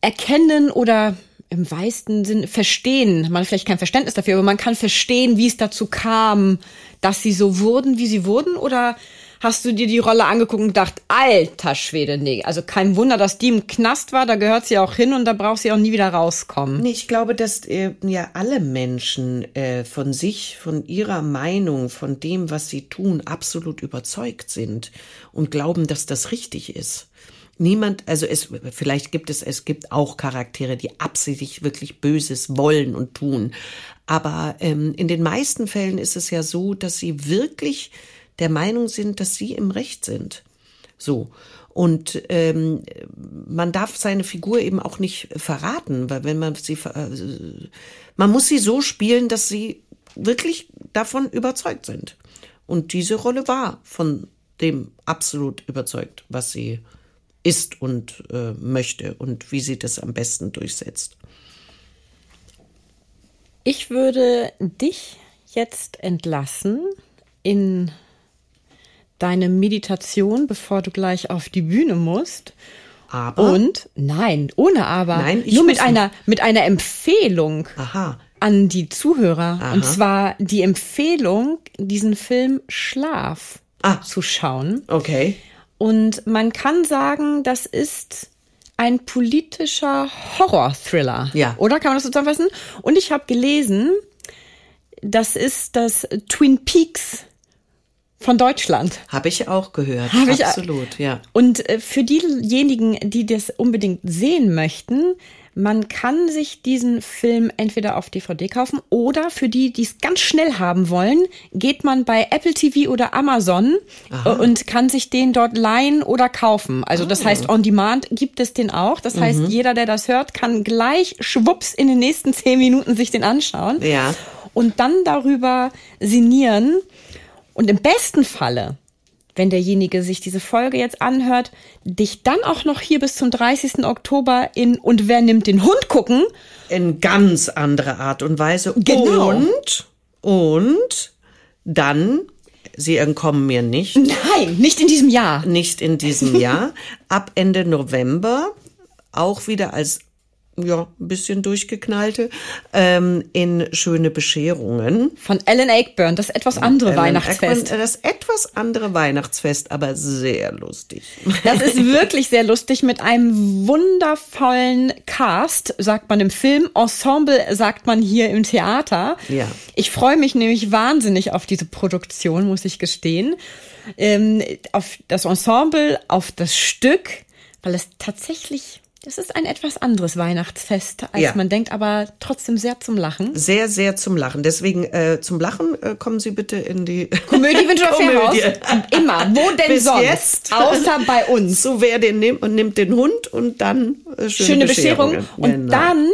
erkennen oder im weitesten Sinn verstehen. Man hat vielleicht kein Verständnis dafür, aber man kann verstehen, wie es dazu kam, dass sie so wurden, wie sie wurden, oder hast du dir die Rolle angeguckt und gedacht, alter Schwede, nee. Also kein Wunder, dass die im Knast war, da gehört sie auch hin und da braucht sie auch nie wieder rauskommen. Nee, ich glaube, dass äh, ja alle Menschen äh, von sich, von ihrer Meinung, von dem, was sie tun, absolut überzeugt sind und glauben, dass das richtig ist. Niemand, also es, vielleicht gibt es, es gibt auch Charaktere, die absichtlich wirklich Böses wollen und tun. Aber ähm, in den meisten Fällen ist es ja so, dass sie wirklich der Meinung sind, dass sie im Recht sind. So. Und ähm, man darf seine Figur eben auch nicht verraten, weil wenn man sie, äh, man muss sie so spielen, dass sie wirklich davon überzeugt sind. Und diese Rolle war von dem absolut überzeugt, was sie ist und äh, möchte und wie sie das am besten durchsetzt. Ich würde dich jetzt entlassen in deine Meditation, bevor du gleich auf die Bühne musst. Aber Und nein, ohne aber. Nein, ich nur mit einer mit einer Empfehlung aha, an die Zuhörer. Aha. Und zwar die Empfehlung, diesen Film Schlaf Ah. zu schauen. okay. Und man kann sagen, das ist ein politischer Horror-Thriller. Ja. Oder kann man das so zusammenfassen? Und ich habe gelesen, das ist das Twin Peaks von Deutschland. Habe ich auch gehört. Hab ich- Absolut, ja. Und äh, für diejenigen, die das unbedingt sehen möchten, man kann sich diesen Film entweder auf DVD kaufen oder für die, die es ganz schnell haben wollen, geht man bei Apple TV oder Amazon äh, und kann sich den dort leihen oder kaufen. Also das heißt, on demand gibt es den auch. Das heißt, jeder, der das hört, kann gleich schwupps in den nächsten zehn Minuten sich den anschauen Ja. und dann darüber sinnieren und im besten Falle, wenn derjenige sich diese Folge jetzt anhört, dich dann auch noch hier bis zum 30. Oktober in Und wer nimmt den Hund gucken, In ganz andere Art und Weise. Genau. Und, und dann, sie entkommen mir nicht, nein, nicht in diesem Jahr. nicht in diesem Jahr, ab Ende November, auch wieder als ja, ein bisschen durchgeknallte, ähm, in schöne Bescherungen. Von Alan Ayckbourn, das etwas andere Alan Weihnachtsfest. Ackman, Das etwas andere Weihnachtsfest, aber sehr lustig. Das ist wirklich sehr lustig mit einem wundervollen Cast, sagt man im Film. Ensemble sagt man hier im Theater. Ja. Ich freue mich nämlich wahnsinnig auf diese Produktion, muss ich gestehen. Ähm, auf das Ensemble, auf das Stück, weil es tatsächlich, das ist ein etwas anderes Weihnachtsfest, als Ja. man denkt, aber trotzdem sehr zum Lachen. Sehr, sehr zum Lachen. Deswegen äh, zum Lachen äh, kommen Sie bitte in die Komödie. Komödie. Immer. Wo denn Bis sonst? jetzt. Außer bei uns. So wer den nimmt und nimmt den Hund und dann äh, schöne, schöne Bescherung. Und Genau. dann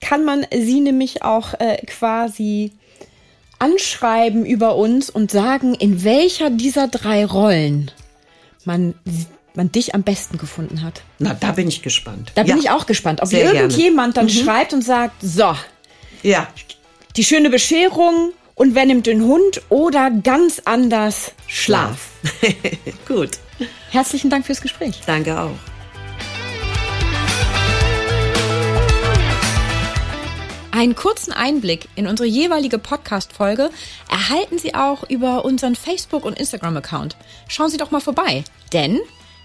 kann man sie nämlich auch äh, quasi anschreiben über uns und sagen, in welcher dieser drei Rollen man, man dich am besten gefunden hat. Na, da bin ich gespannt. Da bin ja. ich auch gespannt, ob Sehr gerne. Mhm. irgendjemand dann schreibt und sagt, so, Ja, die schöne Bescherung und wer nimmt den Hund oder ganz anders Schlaf. gut. Herzlichen Dank fürs Gespräch. Danke auch. Einen kurzen Einblick in unsere jeweilige Podcast-Folge erhalten Sie auch über unseren Facebook- und Instagram-Account. Schauen Sie doch mal vorbei, denn